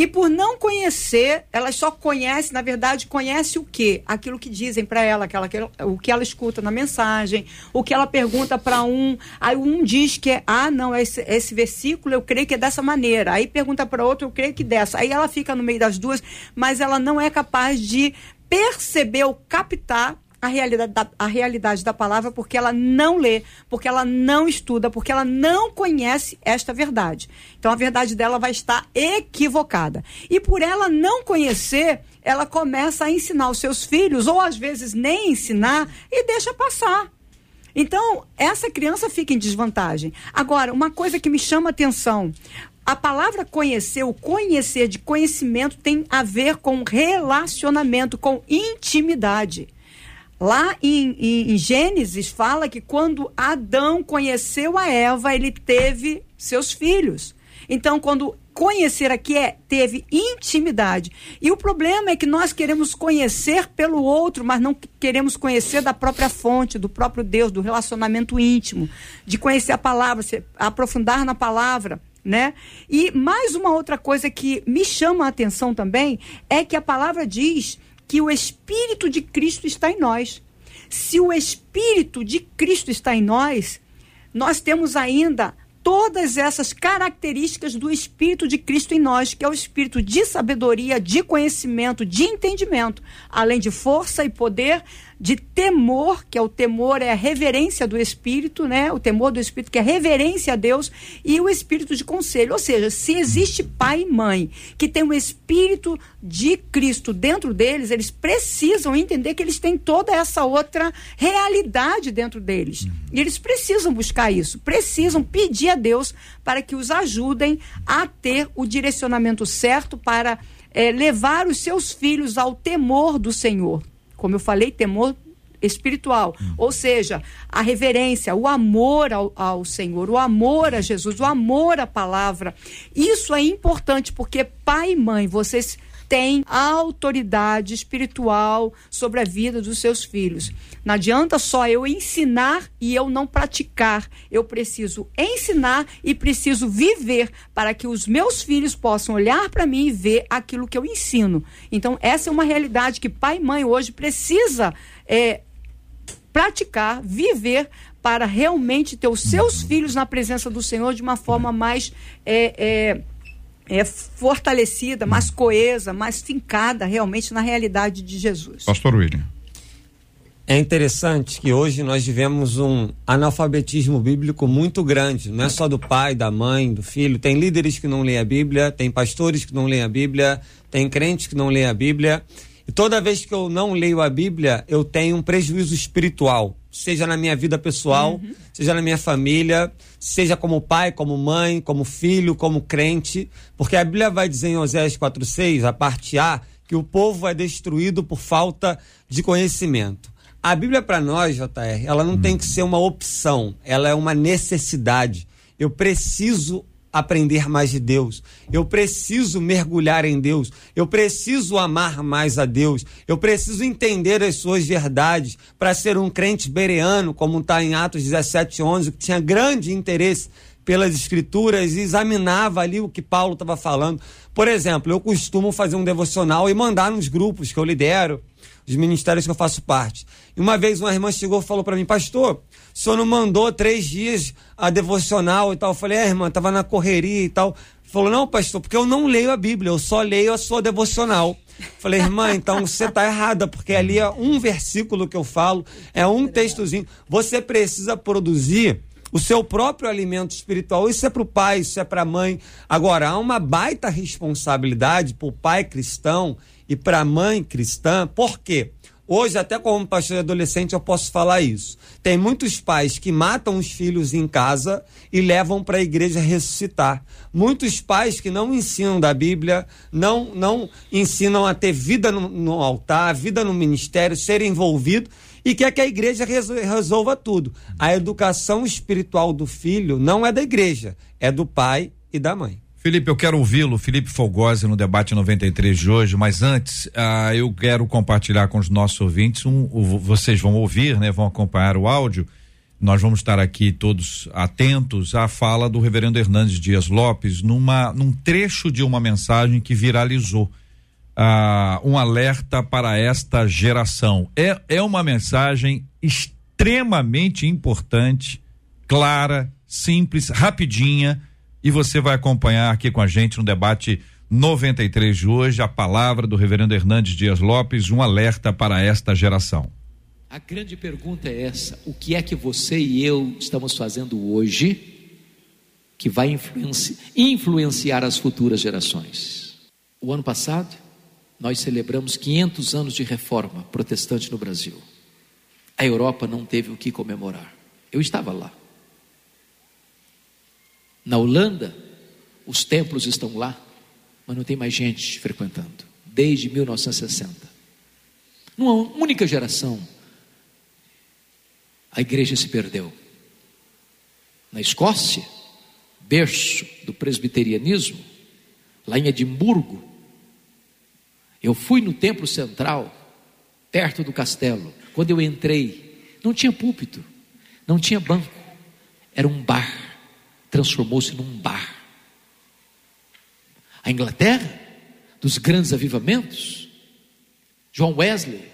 E por não conhecer, elas só conhecem, na verdade, conhece o quê? Aquilo que dizem para ela, aquela, o que ela escuta na mensagem, o que ela pergunta para um. Aí um diz que é, ah, não, esse, esse versículo eu creio que é dessa maneira. Aí pergunta para outro, eu creio que dessa. Aí ela fica no meio das duas, mas ela não é capaz de perceber ou captar a realidade, da, a realidade da palavra porque ela não lê, porque ela não estuda, porque ela não conhece esta verdade. Então a verdade dela vai estar equivocada. E por ela não conhecer, ela começa a ensinar os seus filhos, ou às vezes nem ensinar, e deixa passar. Então, essa criança fica em desvantagem. Agora, uma coisa que me chama atenção: a palavra conhecer, o conhecer de conhecimento tem a ver com relacionamento, com intimidade. Lá em, em, em, Gênesis fala que quando Adão conheceu a Eva, ele teve seus filhos. Então, quando conhecer aqui é teve intimidade. E o problema é que nós queremos conhecer pelo outro, mas não queremos conhecer da própria fonte, do próprio Deus, do relacionamento íntimo, de conhecer a palavra, se aprofundar na palavra. Né? E mais uma outra coisa que me chama a atenção também é que a palavra diz que o Espírito de Cristo está em nós. Se o Espírito de Cristo está em nós, nós temos ainda todas essas características do Espírito de Cristo em nós, que é o espírito de sabedoria, de conhecimento, de entendimento, além de força e poder, de temor, que é o temor, é a reverência do Espírito, né? O temor do Espírito, que é reverência a Deus, e o Espírito de conselho. Ou seja, se existe pai e mãe que tem o Espírito de Cristo dentro deles, eles precisam entender que eles têm toda essa outra realidade dentro deles. E eles precisam buscar isso, precisam pedir a Deus para que os ajudem a ter o direcionamento certo para é, levar os seus filhos ao temor do Senhor como eu falei, temor espiritual. Hum. Ou seja, a reverência, o amor ao, ao Senhor, o amor a Jesus, o amor à palavra. Isso é importante porque pai e mãe, vocês têm autoridade espiritual sobre a vida dos seus filhos. Não adianta só eu ensinar e eu não praticar. Eu preciso ensinar e preciso viver para que os meus filhos possam olhar para mim e ver aquilo que eu ensino. Então, essa é uma realidade que pai e mãe hoje precisa é, praticar, viver para realmente ter os seus filhos na presença do Senhor de uma forma mais é, é, é, fortalecida, mais coesa, mais fincada realmente na realidade de Jesus. Pastor William. É interessante que hoje nós vivemos um analfabetismo bíblico muito grande, não é só do pai, da mãe, do filho. Tem líderes que não leem a Bíblia, tem pastores que não leem a Bíblia, tem crentes que não leem a Bíblia. E toda vez que eu não leio a Bíblia, eu tenho um prejuízo espiritual seja na minha vida pessoal, uhum. seja na minha família, seja como pai, como mãe, como filho, como crente, porque a Bíblia vai dizer em Oséias 4:6, a parte A, que o povo é destruído por falta de conhecimento. A Bíblia para nós, JR, ela não uhum. tem que ser uma opção, ela é uma necessidade. Eu preciso aprender mais de Deus. Eu preciso mergulhar em Deus. Eu preciso amar mais a Deus. Eu preciso entender as suas verdades para ser um crente bereano, como está em Atos 17, 11, que tinha grande interesse pelas escrituras e examinava ali o que Paulo estava falando. Por exemplo, eu costumo fazer um devocional e mandar nos grupos que eu lidero, os ministérios que eu faço parte. E uma vez uma irmã chegou e falou para mim, pastor, o senhor não mandou três dias a devocional e tal. Eu falei, é, irmã, tava na correria e tal. Falou, não, pastor, porque eu não leio a Bíblia, eu só leio a sua devocional. Falei, irmã, então você está errada, porque ali é um versículo que eu falo, é um textozinho. Você precisa produzir o seu próprio alimento espiritual. Isso é para o pai, isso é para a mãe. Agora, há uma baita responsabilidade para o pai cristão e para a mãe cristã. Por quê? Hoje, até como pastor adolescente, eu posso falar isso. Tem muitos pais que matam os filhos em casa e levam para a igreja ressuscitar. Muitos pais que não ensinam da Bíblia, não, não ensinam a ter vida no, no altar, vida no ministério, ser envolvido e quer que a igreja resolva tudo. A educação espiritual do filho não é da igreja, é do pai e da mãe. Felipe, eu quero ouvi-lo, Felipe Fogosi, no debate 93 de hoje, mas antes, ah, eu quero compartilhar com os nossos ouvintes, um, um, vocês vão ouvir, né, vão acompanhar o áudio. Nós vamos estar aqui todos atentos à fala do reverendo Hernandes Dias Lopes numa, num trecho de uma mensagem que viralizou. Ah, um alerta para esta geração. É, é uma mensagem extremamente importante, clara, simples, rapidinha e você vai acompanhar aqui com a gente no debate 93 de hoje a palavra do reverendo Hernandes Dias Lopes, um alerta para esta geração. A grande pergunta é essa: o que é que você e eu estamos fazendo hoje que vai influenci influenciar as futuras gerações? O ano passado, nós celebramos 500 anos de reforma protestante no Brasil. A Europa não teve o que comemorar. Eu estava lá. Na Holanda, os templos estão lá, mas não tem mais gente frequentando, desde 1960. Numa única geração, a igreja se perdeu. Na Escócia, berço do presbiterianismo, lá em Edimburgo, eu fui no templo central, perto do castelo. Quando eu entrei, não tinha púlpito, não tinha banco, era um bar transformou-se num bar. A Inglaterra, dos grandes avivamentos, John Wesley,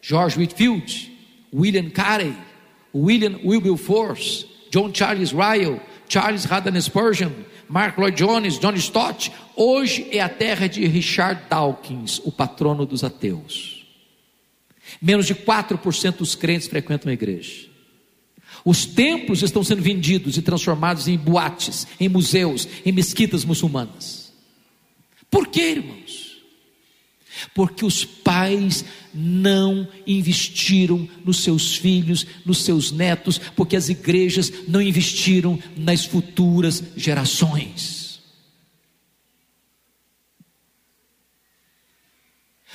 George Whitfield, William Carey, William Wilberforce, John Charles Ryle, Charles Haddon Spurgeon, Mark Lloyd Jones, John Stott, hoje é a terra de Richard Dawkins, o patrono dos ateus. Menos de 4% dos crentes frequentam a igreja. Os templos estão sendo vendidos e transformados em boates, em museus, em mesquitas muçulmanas. Por quê, irmãos? Porque os pais não investiram nos seus filhos, nos seus netos, porque as igrejas não investiram nas futuras gerações.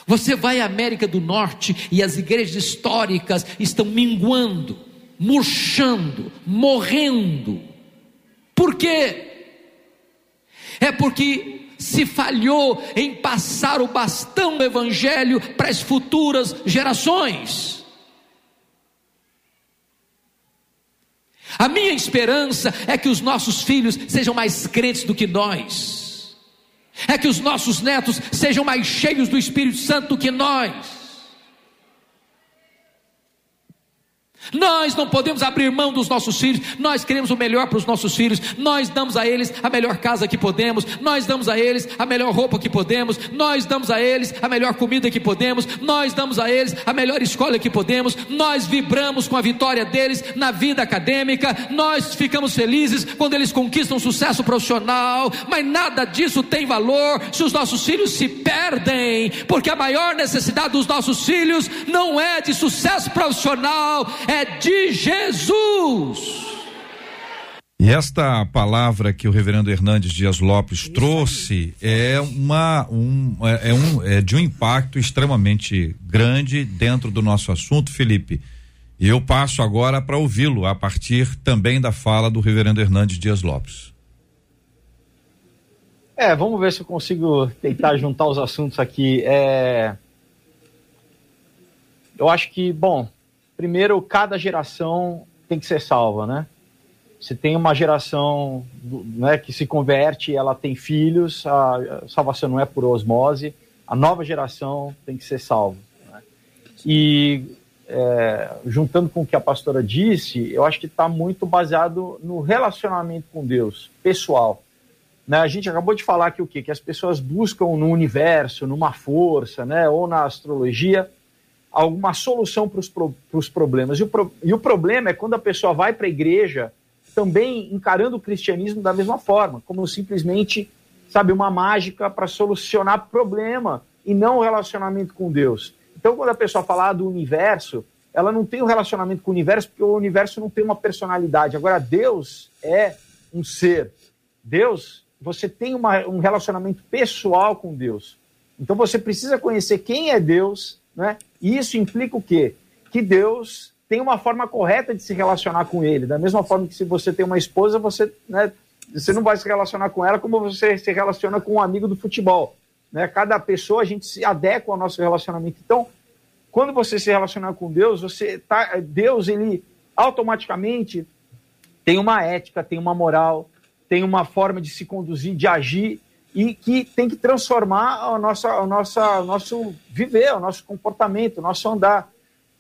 Você vai à América do Norte e as igrejas históricas estão minguando, murchando, morrendo. Por quê? É porque se falhou em passar o bastão do Evangelho para as futuras gerações. A minha esperança é que os nossos filhos sejam mais crentes do que nós, é que os nossos netos sejam mais cheios do Espírito Santo do que nós. Nós não podemos abrir mão dos nossos filhos, nós queremos o melhor para os nossos filhos, nós damos a eles a melhor casa que podemos, nós damos a eles a melhor roupa que podemos, nós damos a eles a melhor comida que podemos, nós damos a eles a melhor escola que podemos, nós vibramos com a vitória deles na vida acadêmica, nós ficamos felizes quando eles conquistam sucesso profissional, mas nada disso tem valor se os nossos filhos se perdem, porque a maior necessidade dos nossos filhos não é de sucesso profissional, é é de Jesus. E esta palavra que o reverendo Hernandes Dias Lopes trouxe é uma um, é, é, um, é de um impacto extremamente grande dentro do nosso assunto, Felipe. E eu passo agora para ouvi-lo a partir também da fala do reverendo Hernandes Dias Lopes. É, vamos ver se eu consigo tentar juntar os assuntos aqui. É... Eu acho que, bom, primeiro, cada geração tem que ser salva, né? Você tem uma geração né, que se converte, ela tem filhos, a salvação não é por osmose, a nova geração tem que ser salva. Né? E é, juntando com o que a pastora disse, eu acho que está muito baseado no relacionamento com Deus, pessoal. Né? A gente acabou de falar que o quê? Que as pessoas buscam no universo, numa força, né? ou na astrologia, alguma solução para os pro, problemas. E o, pro, e o problema é quando a pessoa vai para a igreja também encarando o cristianismo da mesma forma, como simplesmente, sabe, uma mágica para solucionar problema e não o relacionamento com Deus. Então, quando a pessoa fala do universo, ela não tem um relacionamento com o universo porque o universo não tem uma personalidade. Agora, Deus é um ser. Deus, você tem uma, um relacionamento pessoal com Deus. Então, você precisa conhecer quem é Deus né? E isso implica o quê? Que Deus tem uma forma correta de se relacionar com ele. Da mesma forma que se você tem uma esposa, você, né, você não vai se relacionar com ela como você se relaciona com um amigo do futebol. Né? Cada pessoa, a gente se adequa ao nosso relacionamento. Então, quando você se relacionar com Deus, você tá, Deus, ele automaticamente tem uma ética, tem uma moral, tem uma forma de se conduzir, de agir, e que tem que transformar o nosso, o nosso, o nosso viver, o nosso comportamento, o nosso andar.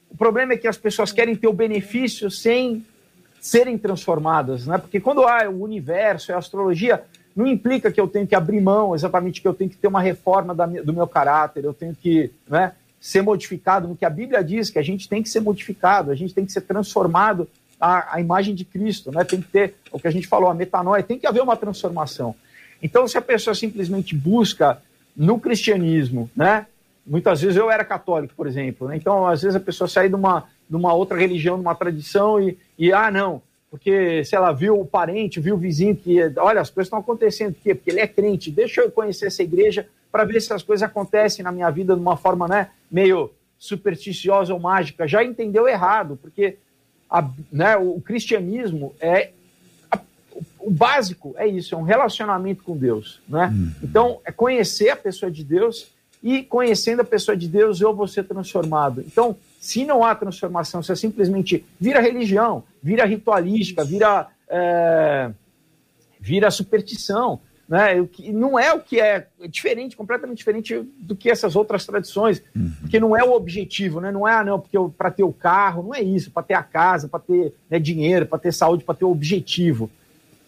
O problema é que as pessoas querem ter o benefício sem serem transformadas, né? Porque quando há o universo, a astrologia, não implica que eu tenho que abrir mão, exatamente que eu tenho que ter uma reforma da, do meu caráter, eu tenho que né, ser modificado no que a Bíblia diz, que a gente tem que ser modificado, a gente tem que ser transformado à, à imagem de Cristo, né? Tem que ter o que a gente falou, a metanoia, tem que haver uma transformação. Então, se a pessoa simplesmente busca no cristianismo, né? Muitas vezes eu era católico, por exemplo, né? então às vezes a pessoa sai de uma, de uma outra religião, de uma tradição e, e, ah, não, porque se ela viu o parente, viu o vizinho que, olha, as coisas estão acontecendo, por quê? Porque ele é crente, deixa eu conhecer essa igreja para ver se as coisas acontecem na minha vida de uma forma, né, meio supersticiosa ou mágica. Já entendeu errado, porque a, né, o cristianismo é o básico é isso, é um relacionamento com Deus, né? Uhum. Então, é conhecer a pessoa de Deus e conhecendo a pessoa de Deus eu vou ser transformado. Então, se não há transformação, se é simplesmente vira religião, vira ritualística, vira, é, vira superstição, né? Não é o que é, é diferente, completamente diferente do que essas outras tradições, uhum. porque não é o objetivo, né? Não é, ah, não, porque para ter o carro, não é isso, para ter a casa, para ter né, dinheiro, para ter saúde, para ter o objetivo.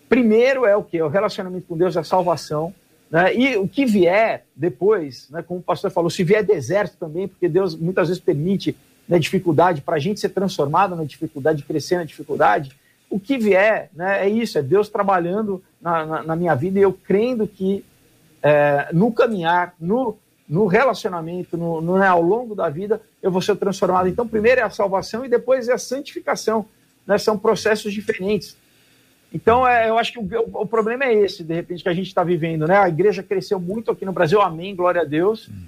Primeiro é o que? O relacionamento com Deus, a salvação. Né? E o que vier depois, né, como o pastor falou, se vier deserto também, porque Deus muitas vezes permite né, dificuldade para a gente ser transformado na dificuldade, crescer na dificuldade. O que vier né, é isso, é Deus trabalhando na, na, na minha vida e eu crendo que é, no caminhar, no, no relacionamento, no, no né, ao longo da vida, eu vou ser transformado. Então, primeiro é a salvação e depois é a santificação. Né? São processos diferentes. Então, é, eu acho que o, o, problema é esse, de repente, que a gente está vivendo, né? A igreja cresceu muito aqui no Brasil, amém, glória a Deus. Uhum.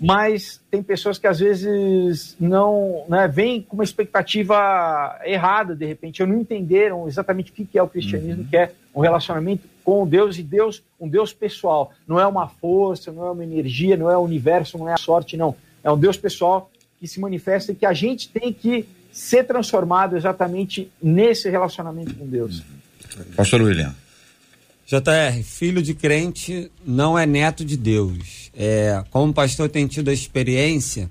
mas tem pessoas que às vezes não né, vêm com uma expectativa errada, de repente, ou não entenderam exatamente o que é o cristianismo, uhum. que é um relacionamento com Deus e Deus, um Deus pessoal. Não é uma força, não é uma energia, não é o universo, não é a sorte, não. É um Deus pessoal que se manifesta e que a gente tem que ser transformado exatamente nesse relacionamento com Deus. Uhum. Pastor William. JR, filho de crente não é neto de Deus. É, como pastor tem tido a experiência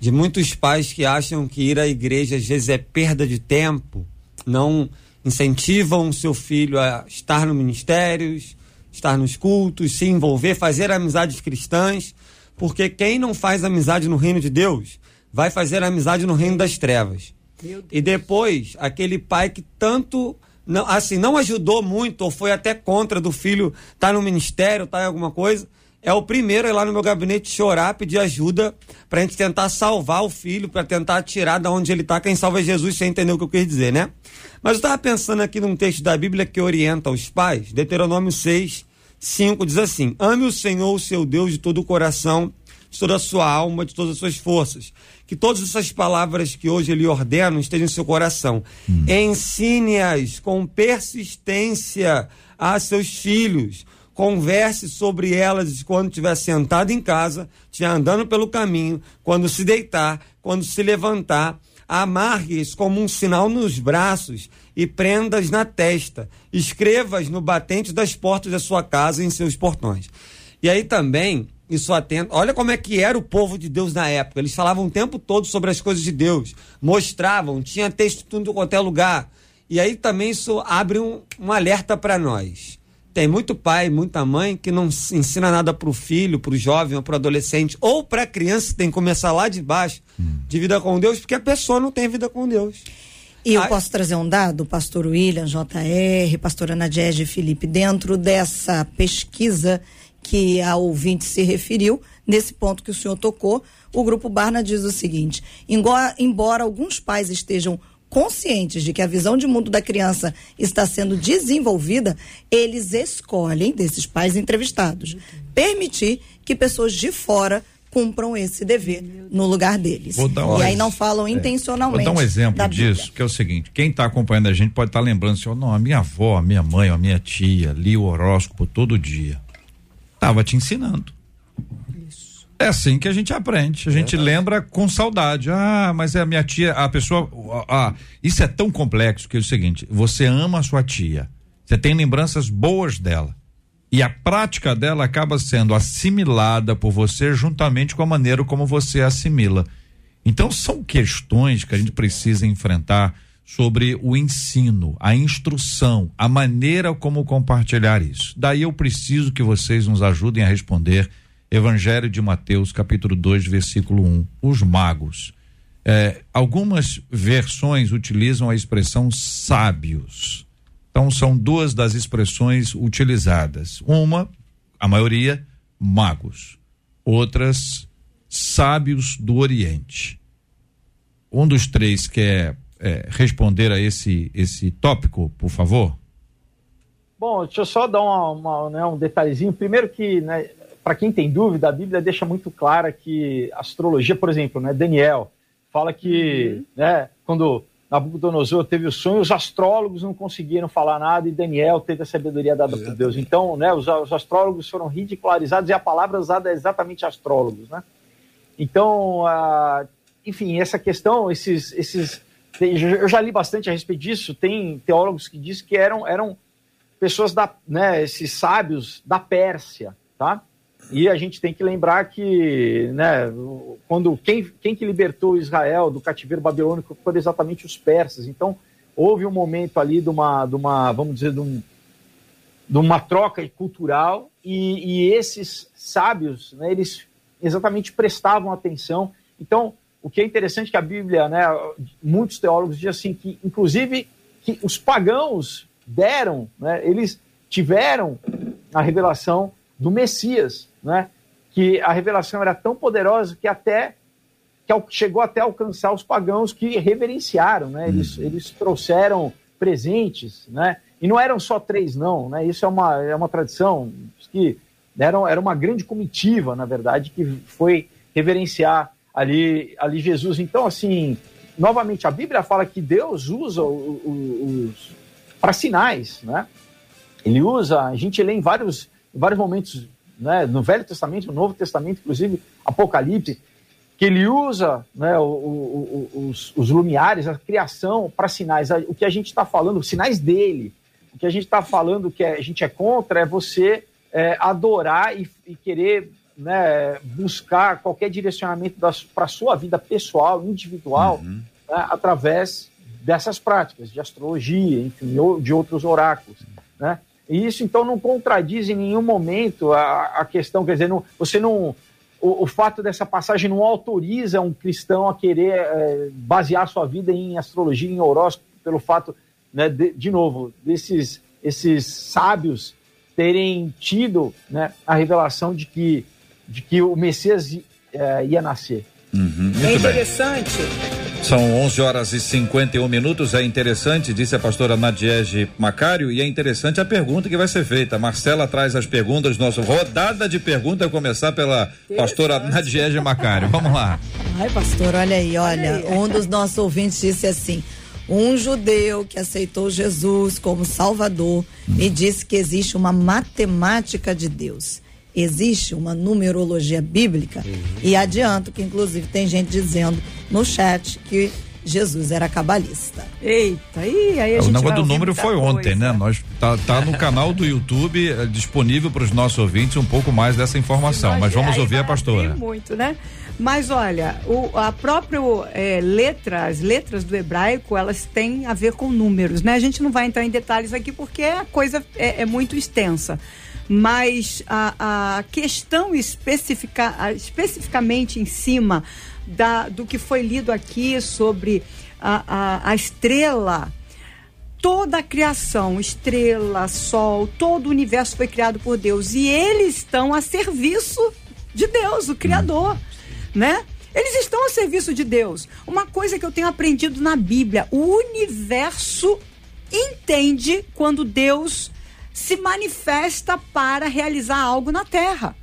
de muitos pais que acham que ir à igreja às vezes é perda de tempo, não incentivam seu filho a estar no ministérios, estar nos cultos, se envolver, fazer amizades cristãs, porque quem não faz amizade no reino de Deus vai fazer amizade no reino das trevas. E depois, aquele pai que tanto não, assim, não ajudou muito, ou foi até contra do filho estar tá no ministério, tá em alguma coisa, é o primeiro a ir lá no meu gabinete chorar, pedir ajuda para a gente tentar salvar o filho, para tentar tirar da onde ele está. Quem salva é Jesus, você entendeu o que eu quis dizer, né? Mas eu estava pensando aqui num texto da Bíblia que orienta os pais, Deuteronômio 6, 5 diz assim: Ame o Senhor, o seu Deus, de todo o coração, de toda a sua alma, de todas as suas forças que todas essas palavras que hoje ele ordena estejam em seu coração. Hum. Ensine-as com persistência a seus filhos. Converse sobre elas quando estiver sentado em casa, estiver andando pelo caminho, quando se deitar, quando se levantar. Amarre-as como um sinal nos braços e prendas na testa. Escreva-as no batente das portas da sua casa e em seus portões. E aí também isso atento. Olha como é que era o povo de Deus na época. Eles falavam o tempo todo sobre as coisas de Deus, mostravam, tinha texto tudo quanto é lugar. E aí também isso abre um, um alerta para nós. Tem muito pai, muita mãe que não ensina nada para o filho, para o jovem ou para o adolescente, ou para a criança, tem que começar lá de baixo, hum. de vida com Deus, porque a pessoa não tem vida com Deus. E eu posso trazer um dado, pastor William, JR, pastora Nadiege e Felipe, dentro dessa pesquisa que a ouvinte se referiu, nesse ponto que o senhor tocou, o grupo Barna diz o seguinte: embora, embora alguns pais estejam conscientes de que a visão de mundo da criança está sendo desenvolvida, eles escolhem, desses pais entrevistados, permitir que pessoas de fora cumpram esse dever no lugar deles. Um e aí não falam é. intencionalmente. Vou dar um exemplo disso, que é o seguinte: quem está acompanhando a gente pode estar tá lembrando assim, oh, não, a minha avó, a minha mãe, a minha tia li o horóscopo todo dia. Estava te ensinando. Isso. É assim que a gente aprende. A gente lembra com saudade. Ah, mas é a minha tia, a pessoa. Ah, isso é tão complexo que é o seguinte: você ama a sua tia, você tem lembranças boas dela. E a prática dela acaba sendo assimilada por você juntamente com a maneira como você assimila. Então são questões que a gente precisa enfrentar sobre o ensino, a instrução, a maneira como compartilhar isso. Daí eu preciso que vocês nos ajudem a responder Evangelho de Mateus, capítulo 2, versículo 1. Os magos. É, algumas versões utilizam a expressão sábios. Então, são duas das expressões utilizadas. Uma, a maioria, magos. Outras, sábios do Oriente. Um dos três quer é, responder a esse, esse tópico, por favor? Bom, deixa eu só dar uma, uma, né, um detalhezinho. Primeiro que, né, para quem tem dúvida, a Bíblia deixa muito clara que astrologia, por exemplo, né, Daniel fala que uhum. né, quando Nabucodonosor teve o sonho, os astrólogos não conseguiram falar nada e Daniel teve a sabedoria dada por Deus. Então, né, os, os, astrólogos foram ridicularizados e a palavra usada é exatamente astrólogos, né? Então, ah, enfim, essa questão, esses, esses eu já li bastante a respeito disso. Tem teólogos que dizem que eram, eram pessoas da, né, esses sábios da Pérsia, tá? E a gente tem que lembrar que, né, quando quem, quem que libertou Israel do cativeiro babilônico foram exatamente os persas. Então, houve um momento ali de uma, de uma vamos dizer, de, um, de uma troca cultural e, e esses sábios, né, eles exatamente prestavam atenção. Então, o que é interessante que a Bíblia, né, muitos teólogos dizem assim que, inclusive, que os pagãos deram, né, eles tiveram a revelação do Messias, né, que a revelação era tão poderosa que até que chegou até a alcançar os pagãos que reverenciaram, né, eles, uhum. eles trouxeram presentes, né, e não eram só três, não, né, isso é uma, é uma tradição que era, era uma grande comitiva, na verdade, que foi reverenciar ali, ali Jesus. Então, assim, novamente, a Bíblia fala que Deus usa os, para sinais, né? Ele usa, a gente lê em vários, em vários momentos, né, no Velho Testamento, no Novo Testamento, inclusive Apocalipse, que ele usa né, o, o, o, os, os lumiares, a criação para sinais. O que a gente está falando, sinais dele. O que a gente está falando que a gente é contra é você é, adorar e, e querer né, buscar qualquer direcionamento para a sua vida pessoal, individual, uhum. né, através dessas práticas de astrologia, enfim, ou de outros oráculos. Né? E isso, então, não contradiz em nenhum momento a, a questão, quer dizer, não, você não. O, o, fato dessa passagem não autoriza um cristão a querer é, basear sua vida em astrologia, em horóscopo, pelo fato, né, de, de novo, desses esses sábios terem tido né, a revelação de que de que o Messias é, ia nascer. Uhum, é interessante. Bem. São 11 horas e 51 minutos. É interessante, disse a pastora Nadiege Macário, e é interessante a pergunta que vai ser feita. Marcela traz as perguntas, nossa rodada de perguntas, começar pela pastora Nadiege Macário. Vamos lá. Ai, pastor, olha aí, olha. olha aí. Um dos nossos ouvintes disse assim: um judeu que aceitou Jesus como Salvador hum. me disse que existe uma matemática de Deus existe uma numerologia bíblica uhum. e adianto que inclusive tem gente dizendo no chat que Jesus era cabalista. Eita, e aí a é, gente O negócio do número foi coisa. ontem, né? Nós tá, tá no canal do YouTube é, disponível para os nossos ouvintes um pouco mais dessa informação, mas vamos ouvir a pastora. Muito, né? Mas olha, o, a própria é, letra, as letras do hebraico, elas têm a ver com números, né? A gente não vai entrar em detalhes aqui porque a coisa é, é muito extensa. Mas a, a questão especifica, especificamente em cima da, do que foi lido aqui sobre a, a, a estrela toda a criação, estrela, sol, todo o universo foi criado por Deus. E eles estão a serviço de Deus, o Criador, né? Eles estão a serviço de Deus. Uma coisa que eu tenho aprendido na Bíblia: o universo entende quando Deus se manifesta para realizar algo na Terra.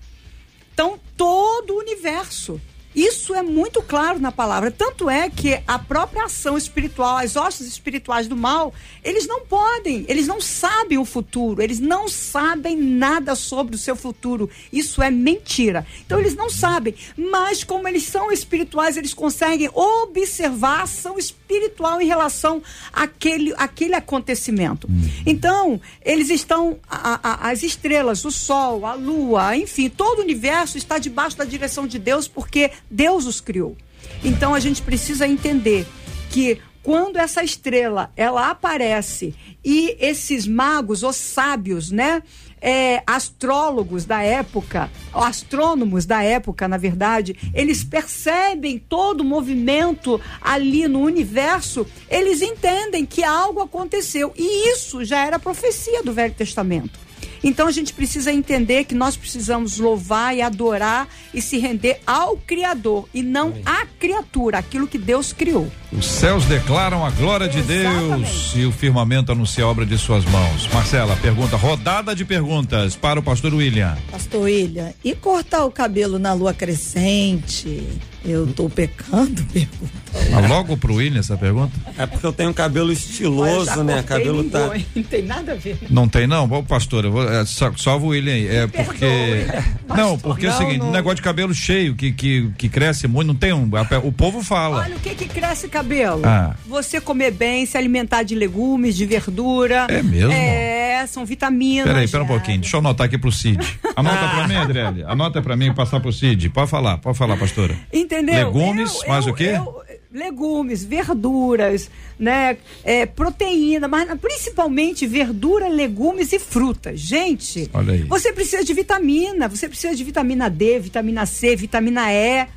Então, todo o universo isso é muito claro na palavra. Tanto é que a própria ação espiritual, as hostes espirituais do mal, eles não podem, eles não sabem o futuro, eles não sabem nada sobre o seu futuro. Isso é mentira. Então eles não sabem. Mas como eles são espirituais, eles conseguem observar a ação espiritual em relação àquele, àquele acontecimento. Uhum. Então, eles estão, a, a, as estrelas, o sol, a lua, enfim, todo o universo está debaixo da direção de Deus, porque Deus os criou. Então a gente precisa entender que quando essa estrela ela aparece e esses magos, os sábios, né? É, astrólogos da época, astrônomos da época, na verdade, eles percebem todo o movimento ali no universo, eles entendem que algo aconteceu. E isso já era profecia do Velho Testamento. Então a gente precisa entender que nós precisamos louvar e adorar e se render ao Criador e não à criatura, aquilo que Deus criou. Os céus declaram a glória de Deus e o firmamento anuncia a obra de suas mãos. Marcela, pergunta, rodada de perguntas para o pastor William. Pastor William, e cortar o cabelo na lua crescente? Eu tô pecando? (laughs) Pergunta. Ah, logo pro William essa pergunta? É porque eu tenho cabelo estiloso, né? Cabelo tá. (laughs) Não tem nada a ver. Não tem, não? Bom, pastor, eu vou, é, salva o William aí. É porque. não, porque é o seguinte, não. negócio de cabelo cheio, que, que, que cresce muito, não tem um. O povo fala. Olha o que que cresce cabelo. Ah. Você comer bem, se alimentar de legumes, de verdura. É mesmo? É, são vitaminas. Peraí, pera um pouquinho. Deixa eu anotar aqui pro Cid. Anota ah. pra mim, Adriele. Anota pra mim passar pro Cid. Pode falar, pode falar, pastora. Entendeu? Legumes, eu, mais eu, o quê? Eu, legumes, verduras, né, é, proteína, mas principalmente verdura, legumes e frutas. Gente, você precisa de vitamina, você precisa de vitamina D, vitamina C, vitamina E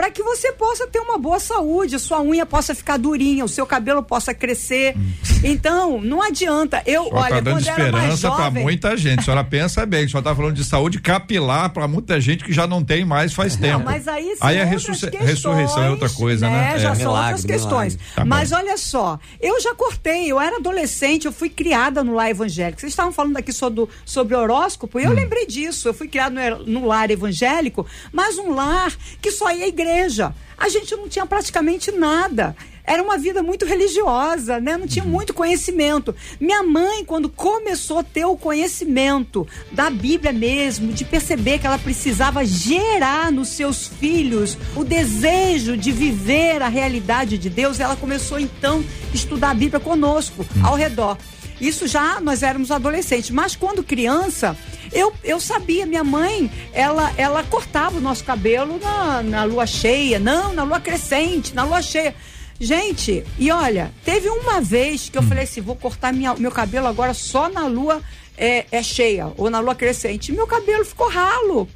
para que você possa ter uma boa saúde, a sua unha possa ficar durinha, o seu cabelo possa crescer. Então, não adianta. Eu, Só olha, tá dando esperança para jovem, muita gente. A senhora pensa bem, a senhora tá falando de saúde capilar para muita gente que já não tem mais faz tempo. mas aí aí a outras ressurre- questões, ressurreição é outra coisa, né? Já É. são Milagre, outras questões. Tá mas bom. olha só, eu já cortei, eu era adolescente, eu fui criada no lar evangélico. Vocês estavam falando aqui sobre, sobre horóscopo, Hum. e eu lembrei disso. Eu fui criada no, no lar evangélico, mas um lar que só ia à igreja. A gente não tinha praticamente nada. Era uma vida muito religiosa, né? Não Uhum. tinha muito conhecimento. Minha mãe, quando começou a ter o conhecimento da Bíblia mesmo, de perceber que ela precisava gerar nos seus filhos o desejo de viver a realidade de Deus, ela começou então a estudar a Bíblia conosco, ao redor. Isso já nós éramos adolescentes, mas quando criança, eu, eu sabia, minha mãe, ela, ela cortava o nosso cabelo na, na lua cheia, não, na lua crescente, na lua cheia. Gente, e olha, teve uma vez que eu falei assim: vou cortar minha, meu cabelo agora só na lua é, é cheia ou na lua crescente. Meu cabelo ficou ralo.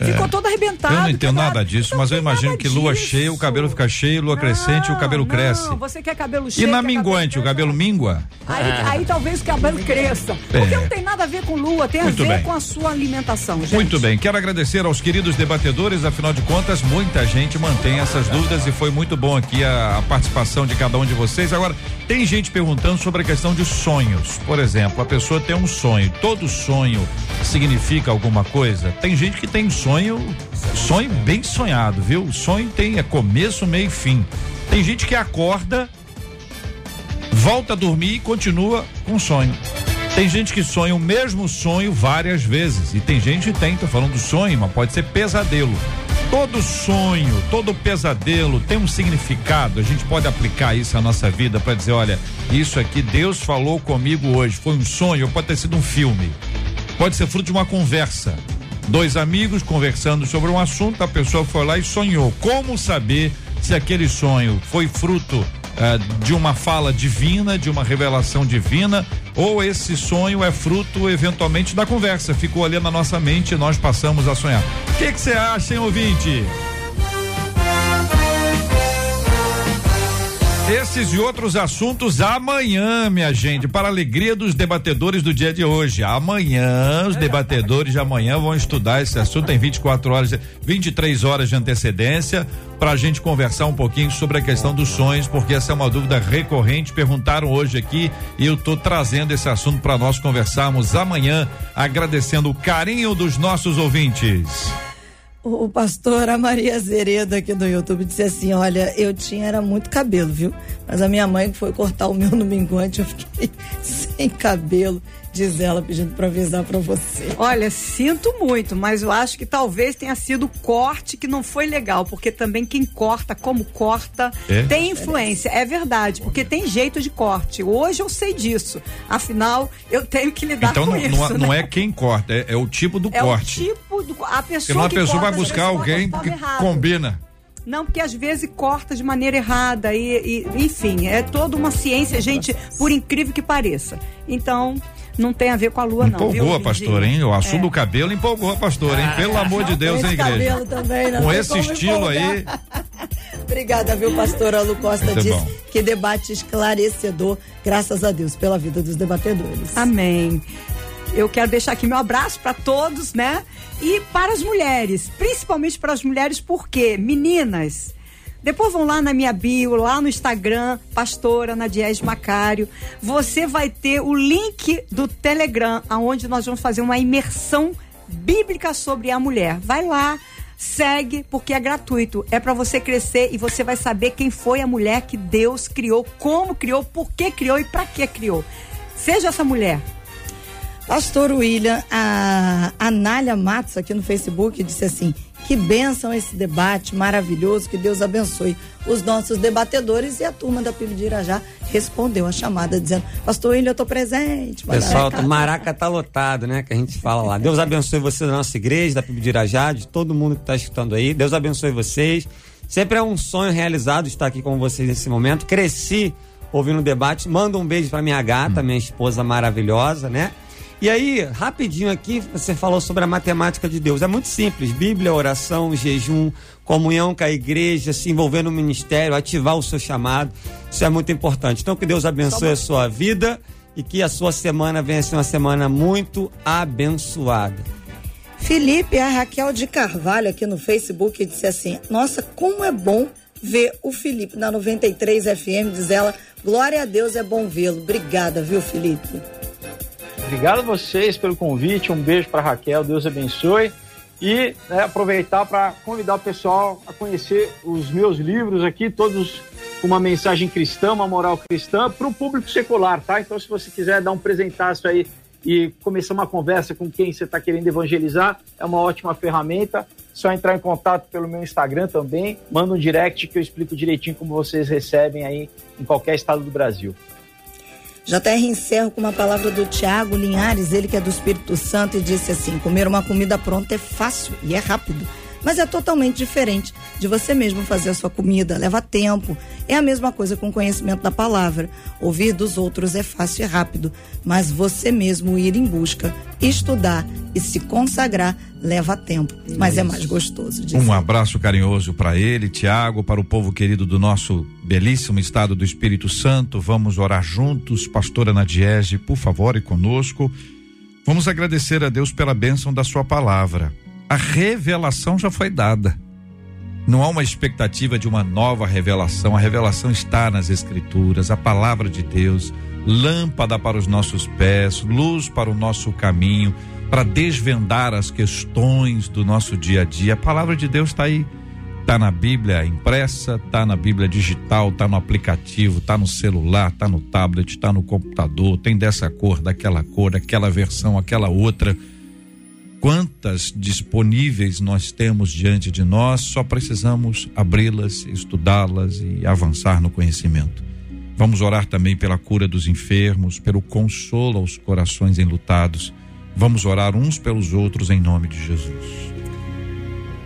Ficou todo arrebentado. É. Eu não entendo nada disso, Não mas eu imagino que lua disso. cheia, o cabelo fica cheio, lua crescente, o cabelo Não, cresce. Não, você quer cabelo E cheio. na quer cabelo minguante, o cabelo mingua? Aí, aí talvez o cabelo cresça. Porque É. não tem nada a ver com lua, tem Muito a ver bem. com a sua alimentação, gente. Muito bem, quero agradecer aos queridos debatedores, afinal de contas, muita gente mantém essas dúvidas e foi muito bom aqui a, a participação de cada um de vocês. Agora, tem gente perguntando sobre a questão de sonhos. Por exemplo, a pessoa tem um sonho, todo sonho significa alguma coisa? Tem gente que tem sonho, sonho bem sonhado, viu? O sonho tem é começo, meio e fim. Tem gente que acorda, volta a dormir e continua com sonho. Tem gente que sonha o mesmo sonho várias vezes. E tem gente que tem, tô falando do sonho, mas pode ser pesadelo. Todo sonho, todo pesadelo tem um significado. A gente pode aplicar isso à nossa vida para dizer, olha, isso aqui Deus falou comigo hoje, foi um sonho, pode ter sido um filme. Pode ser fruto de uma conversa. Dois amigos conversando sobre um assunto, a pessoa foi lá e sonhou. Como saber se aquele sonho foi fruto eh, de uma fala divina, de uma revelação divina, ou esse sonho é fruto eventualmente da conversa? Ficou ali na nossa mente e nós passamos a sonhar. O que você acha, hein, ouvinte? Esses e outros assuntos amanhã, minha gente, para a alegria dos debatedores do dia de hoje. Amanhã, os debatedores de amanhã vão estudar esse assunto. Tem 24 horas, 23 horas de antecedência para a gente conversar um pouquinho sobre a questão dos sonhos, porque essa é uma dúvida recorrente. Perguntaram hoje aqui e eu estou trazendo esse assunto para nós conversarmos amanhã, agradecendo o carinho dos nossos ouvintes. O, pastor a Maria Zeredo aqui do YouTube disse assim: Olha, eu tinha era muito cabelo, viu? Mas a minha mãe foi cortar o meu no minguante, eu fiquei (laughs) sem cabelo. Diz ela pedindo pra avisar pra você. Olha, sinto muito, mas eu acho que talvez tenha sido o corte que não foi legal, porque também quem corta, como corta, É? tem influência. É verdade, porque tem jeito de corte. Hoje eu sei disso. Afinal, eu tenho que lidar Então com não, isso. não, né? não é quem corta, é, é o tipo do É corte. o tipo do. A pessoa Senão a que pessoa vai corta, buscar às vezes, alguém que errado. combina. Não, porque às vezes corta de maneira errada e, e, enfim, é toda uma ciência, gente, por incrível que pareça. Então, não tem a ver com a lua, não. Empolgou a pastora, hein? O assunto É. do cabelo empolgou a pastora, hein? Pelo amor de Deus, hein, igreja? cabelo também, não Com esse estilo empolgar. aí. (laughs) Obrigada, viu, pastora Lu Costa Muito disse bom. que debate esclarecedor, graças a Deus, pela vida dos debatedores. Amém. Eu quero deixar aqui meu abraço para todos, né? E para as mulheres, principalmente para as mulheres, porque, meninas, depois vão lá na minha bio, lá no Instagram, pastora Nadiege Macário. Você vai ter o link do Telegram, aonde nós vamos fazer uma imersão bíblica sobre a mulher. Vai lá, segue, porque é gratuito. É para você crescer e você vai saber quem foi a mulher que Deus criou, como criou, por que criou e para que criou. Seja essa mulher. Pastor William, a Anália Matos aqui no Facebook disse assim: que bênção esse debate maravilhoso, que Deus abençoe os nossos debatedores. E a turma da PIB de Irajá respondeu a chamada dizendo: Pastor William, eu tô presente. Pessoal, Maraca. o Maraca tá lotado, né? Que a gente fala lá. Deus abençoe você da nossa igreja, da PIB de Irajá, de todo mundo que tá escutando aí. Deus abençoe vocês. Sempre é um sonho realizado estar aqui com vocês nesse momento. Cresci ouvindo o debate. Manda um beijo pra minha gata, minha esposa maravilhosa, né? E aí, rapidinho aqui, você falou sobre a matemática de Deus. É muito simples: Bíblia, oração, jejum, comunhão com a igreja, se envolver no ministério, ativar o seu chamado. Isso é muito importante. Então, que Deus abençoe a sua vida e que a sua semana venha ser uma semana muito abençoada. Felipe, a Raquel de Carvalho aqui no Facebook disse assim: Nossa, como é bom ver o Felipe na 93 FM, diz ela. Glória a Deus, é bom vê-lo. Obrigada, viu, Felipe? Obrigado a vocês pelo convite. Um beijo para Raquel. Deus abençoe. E né, aproveitar para convidar o pessoal a conhecer os meus livros aqui, todos com uma mensagem cristã, uma moral cristã, para o público secular, tá? Então, se você quiser dar um presentaço aí e começar uma conversa com quem você está querendo evangelizar, é uma ótima ferramenta. Só entrar em contato pelo meu Instagram também, manda um direct que eu explico direitinho como vocês recebem aí em qualquer estado do Brasil. JR encerro com uma palavra do Tiago Linhares, ele que é do Espírito Santo, e disse assim: comer uma comida pronta é fácil e é rápido mas é totalmente diferente de você mesmo fazer a sua comida, leva tempo. É a mesma coisa com o conhecimento da palavra. Ouvir dos outros é fácil e rápido, mas você mesmo ir em busca, estudar e se consagrar leva tempo, mas é mais gostoso. Um abraço carinhoso para ele, Tiago, para o povo querido do nosso belíssimo estado do Espírito Santo. Vamos orar juntos, pastora Nadiege, por favor, e conosco. Vamos agradecer a Deus pela bênção da sua palavra a revelação já foi dada. Não há uma expectativa de uma nova revelação. A revelação está nas Escrituras, a palavra de Deus, lâmpada para os nossos pés, luz para o nosso caminho, para desvendar as questões do nosso dia a dia. A palavra de Deus está aí. Está na Bíblia impressa, está na Bíblia digital, está no aplicativo, está no celular, está no tablet, está no computador, tem dessa cor, daquela cor, aquela versão, aquela outra quantas disponíveis nós temos diante de nós, só precisamos abri-las, estudá-las e avançar no conhecimento. Vamos orar também pela cura dos enfermos, pelo consolo aos corações enlutados. Vamos orar uns pelos outros em nome de Jesus.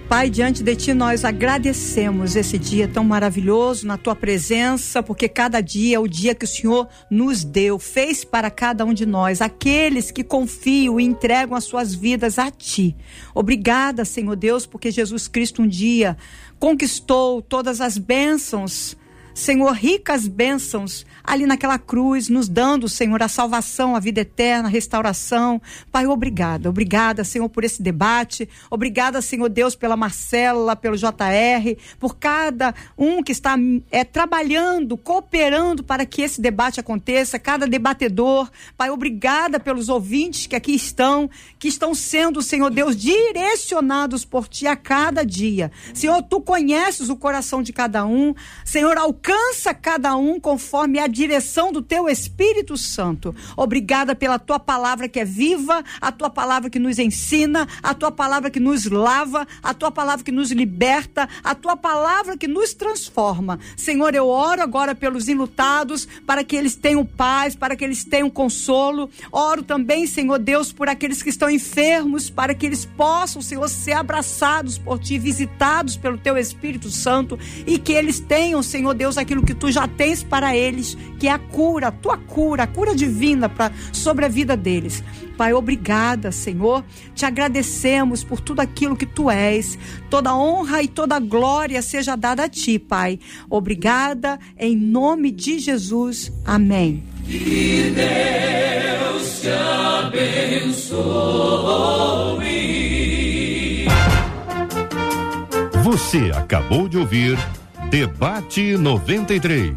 Pai, diante de Ti nós agradecemos esse dia tão maravilhoso na Tua presença, porque cada dia é o dia que o Senhor nos deu, fez para cada um de nós, aqueles que confiam e entregam as suas vidas a Ti. Obrigada, Senhor Deus, porque Jesus Cristo um dia conquistou todas as bênçãos Senhor, ricas bênçãos ali naquela cruz, nos dando, Senhor, a salvação, a vida eterna, a restauração. Pai, obrigada. Obrigada, Senhor, por esse debate. Obrigada, Senhor Deus, pela Marcela, pelo JR, por cada um que está é, trabalhando, cooperando para que esse debate aconteça, cada debatedor. Pai, obrigada pelos ouvintes que aqui estão, que estão sendo, Senhor Deus, direcionados por Ti a cada dia. Senhor, Tu conheces o coração de cada um. Senhor, alcança alcança cada um conforme a direção do teu Espírito Santo. Obrigada pela tua palavra que é viva, a tua palavra que nos ensina, a tua palavra que nos lava, a tua palavra que nos liberta, a tua palavra que nos transforma. Senhor, eu oro agora pelos enlutados, para que eles tenham paz, para que eles tenham consolo. Oro também, Senhor Deus, por aqueles que estão enfermos, para que eles possam, Senhor, ser abraçados por ti, visitados pelo teu Espírito Santo e que eles tenham, Senhor Deus, aquilo que tu já tens para eles, que é a cura, a tua cura, a cura divina para sobre a vida deles. Pai, obrigada, Senhor. Te agradecemos por tudo aquilo que tu és. Toda honra e toda glória seja dada a ti, Pai. Obrigada em nome de Jesus. Amém. Que Deus te abençoe. Você acabou de ouvir Debate 93.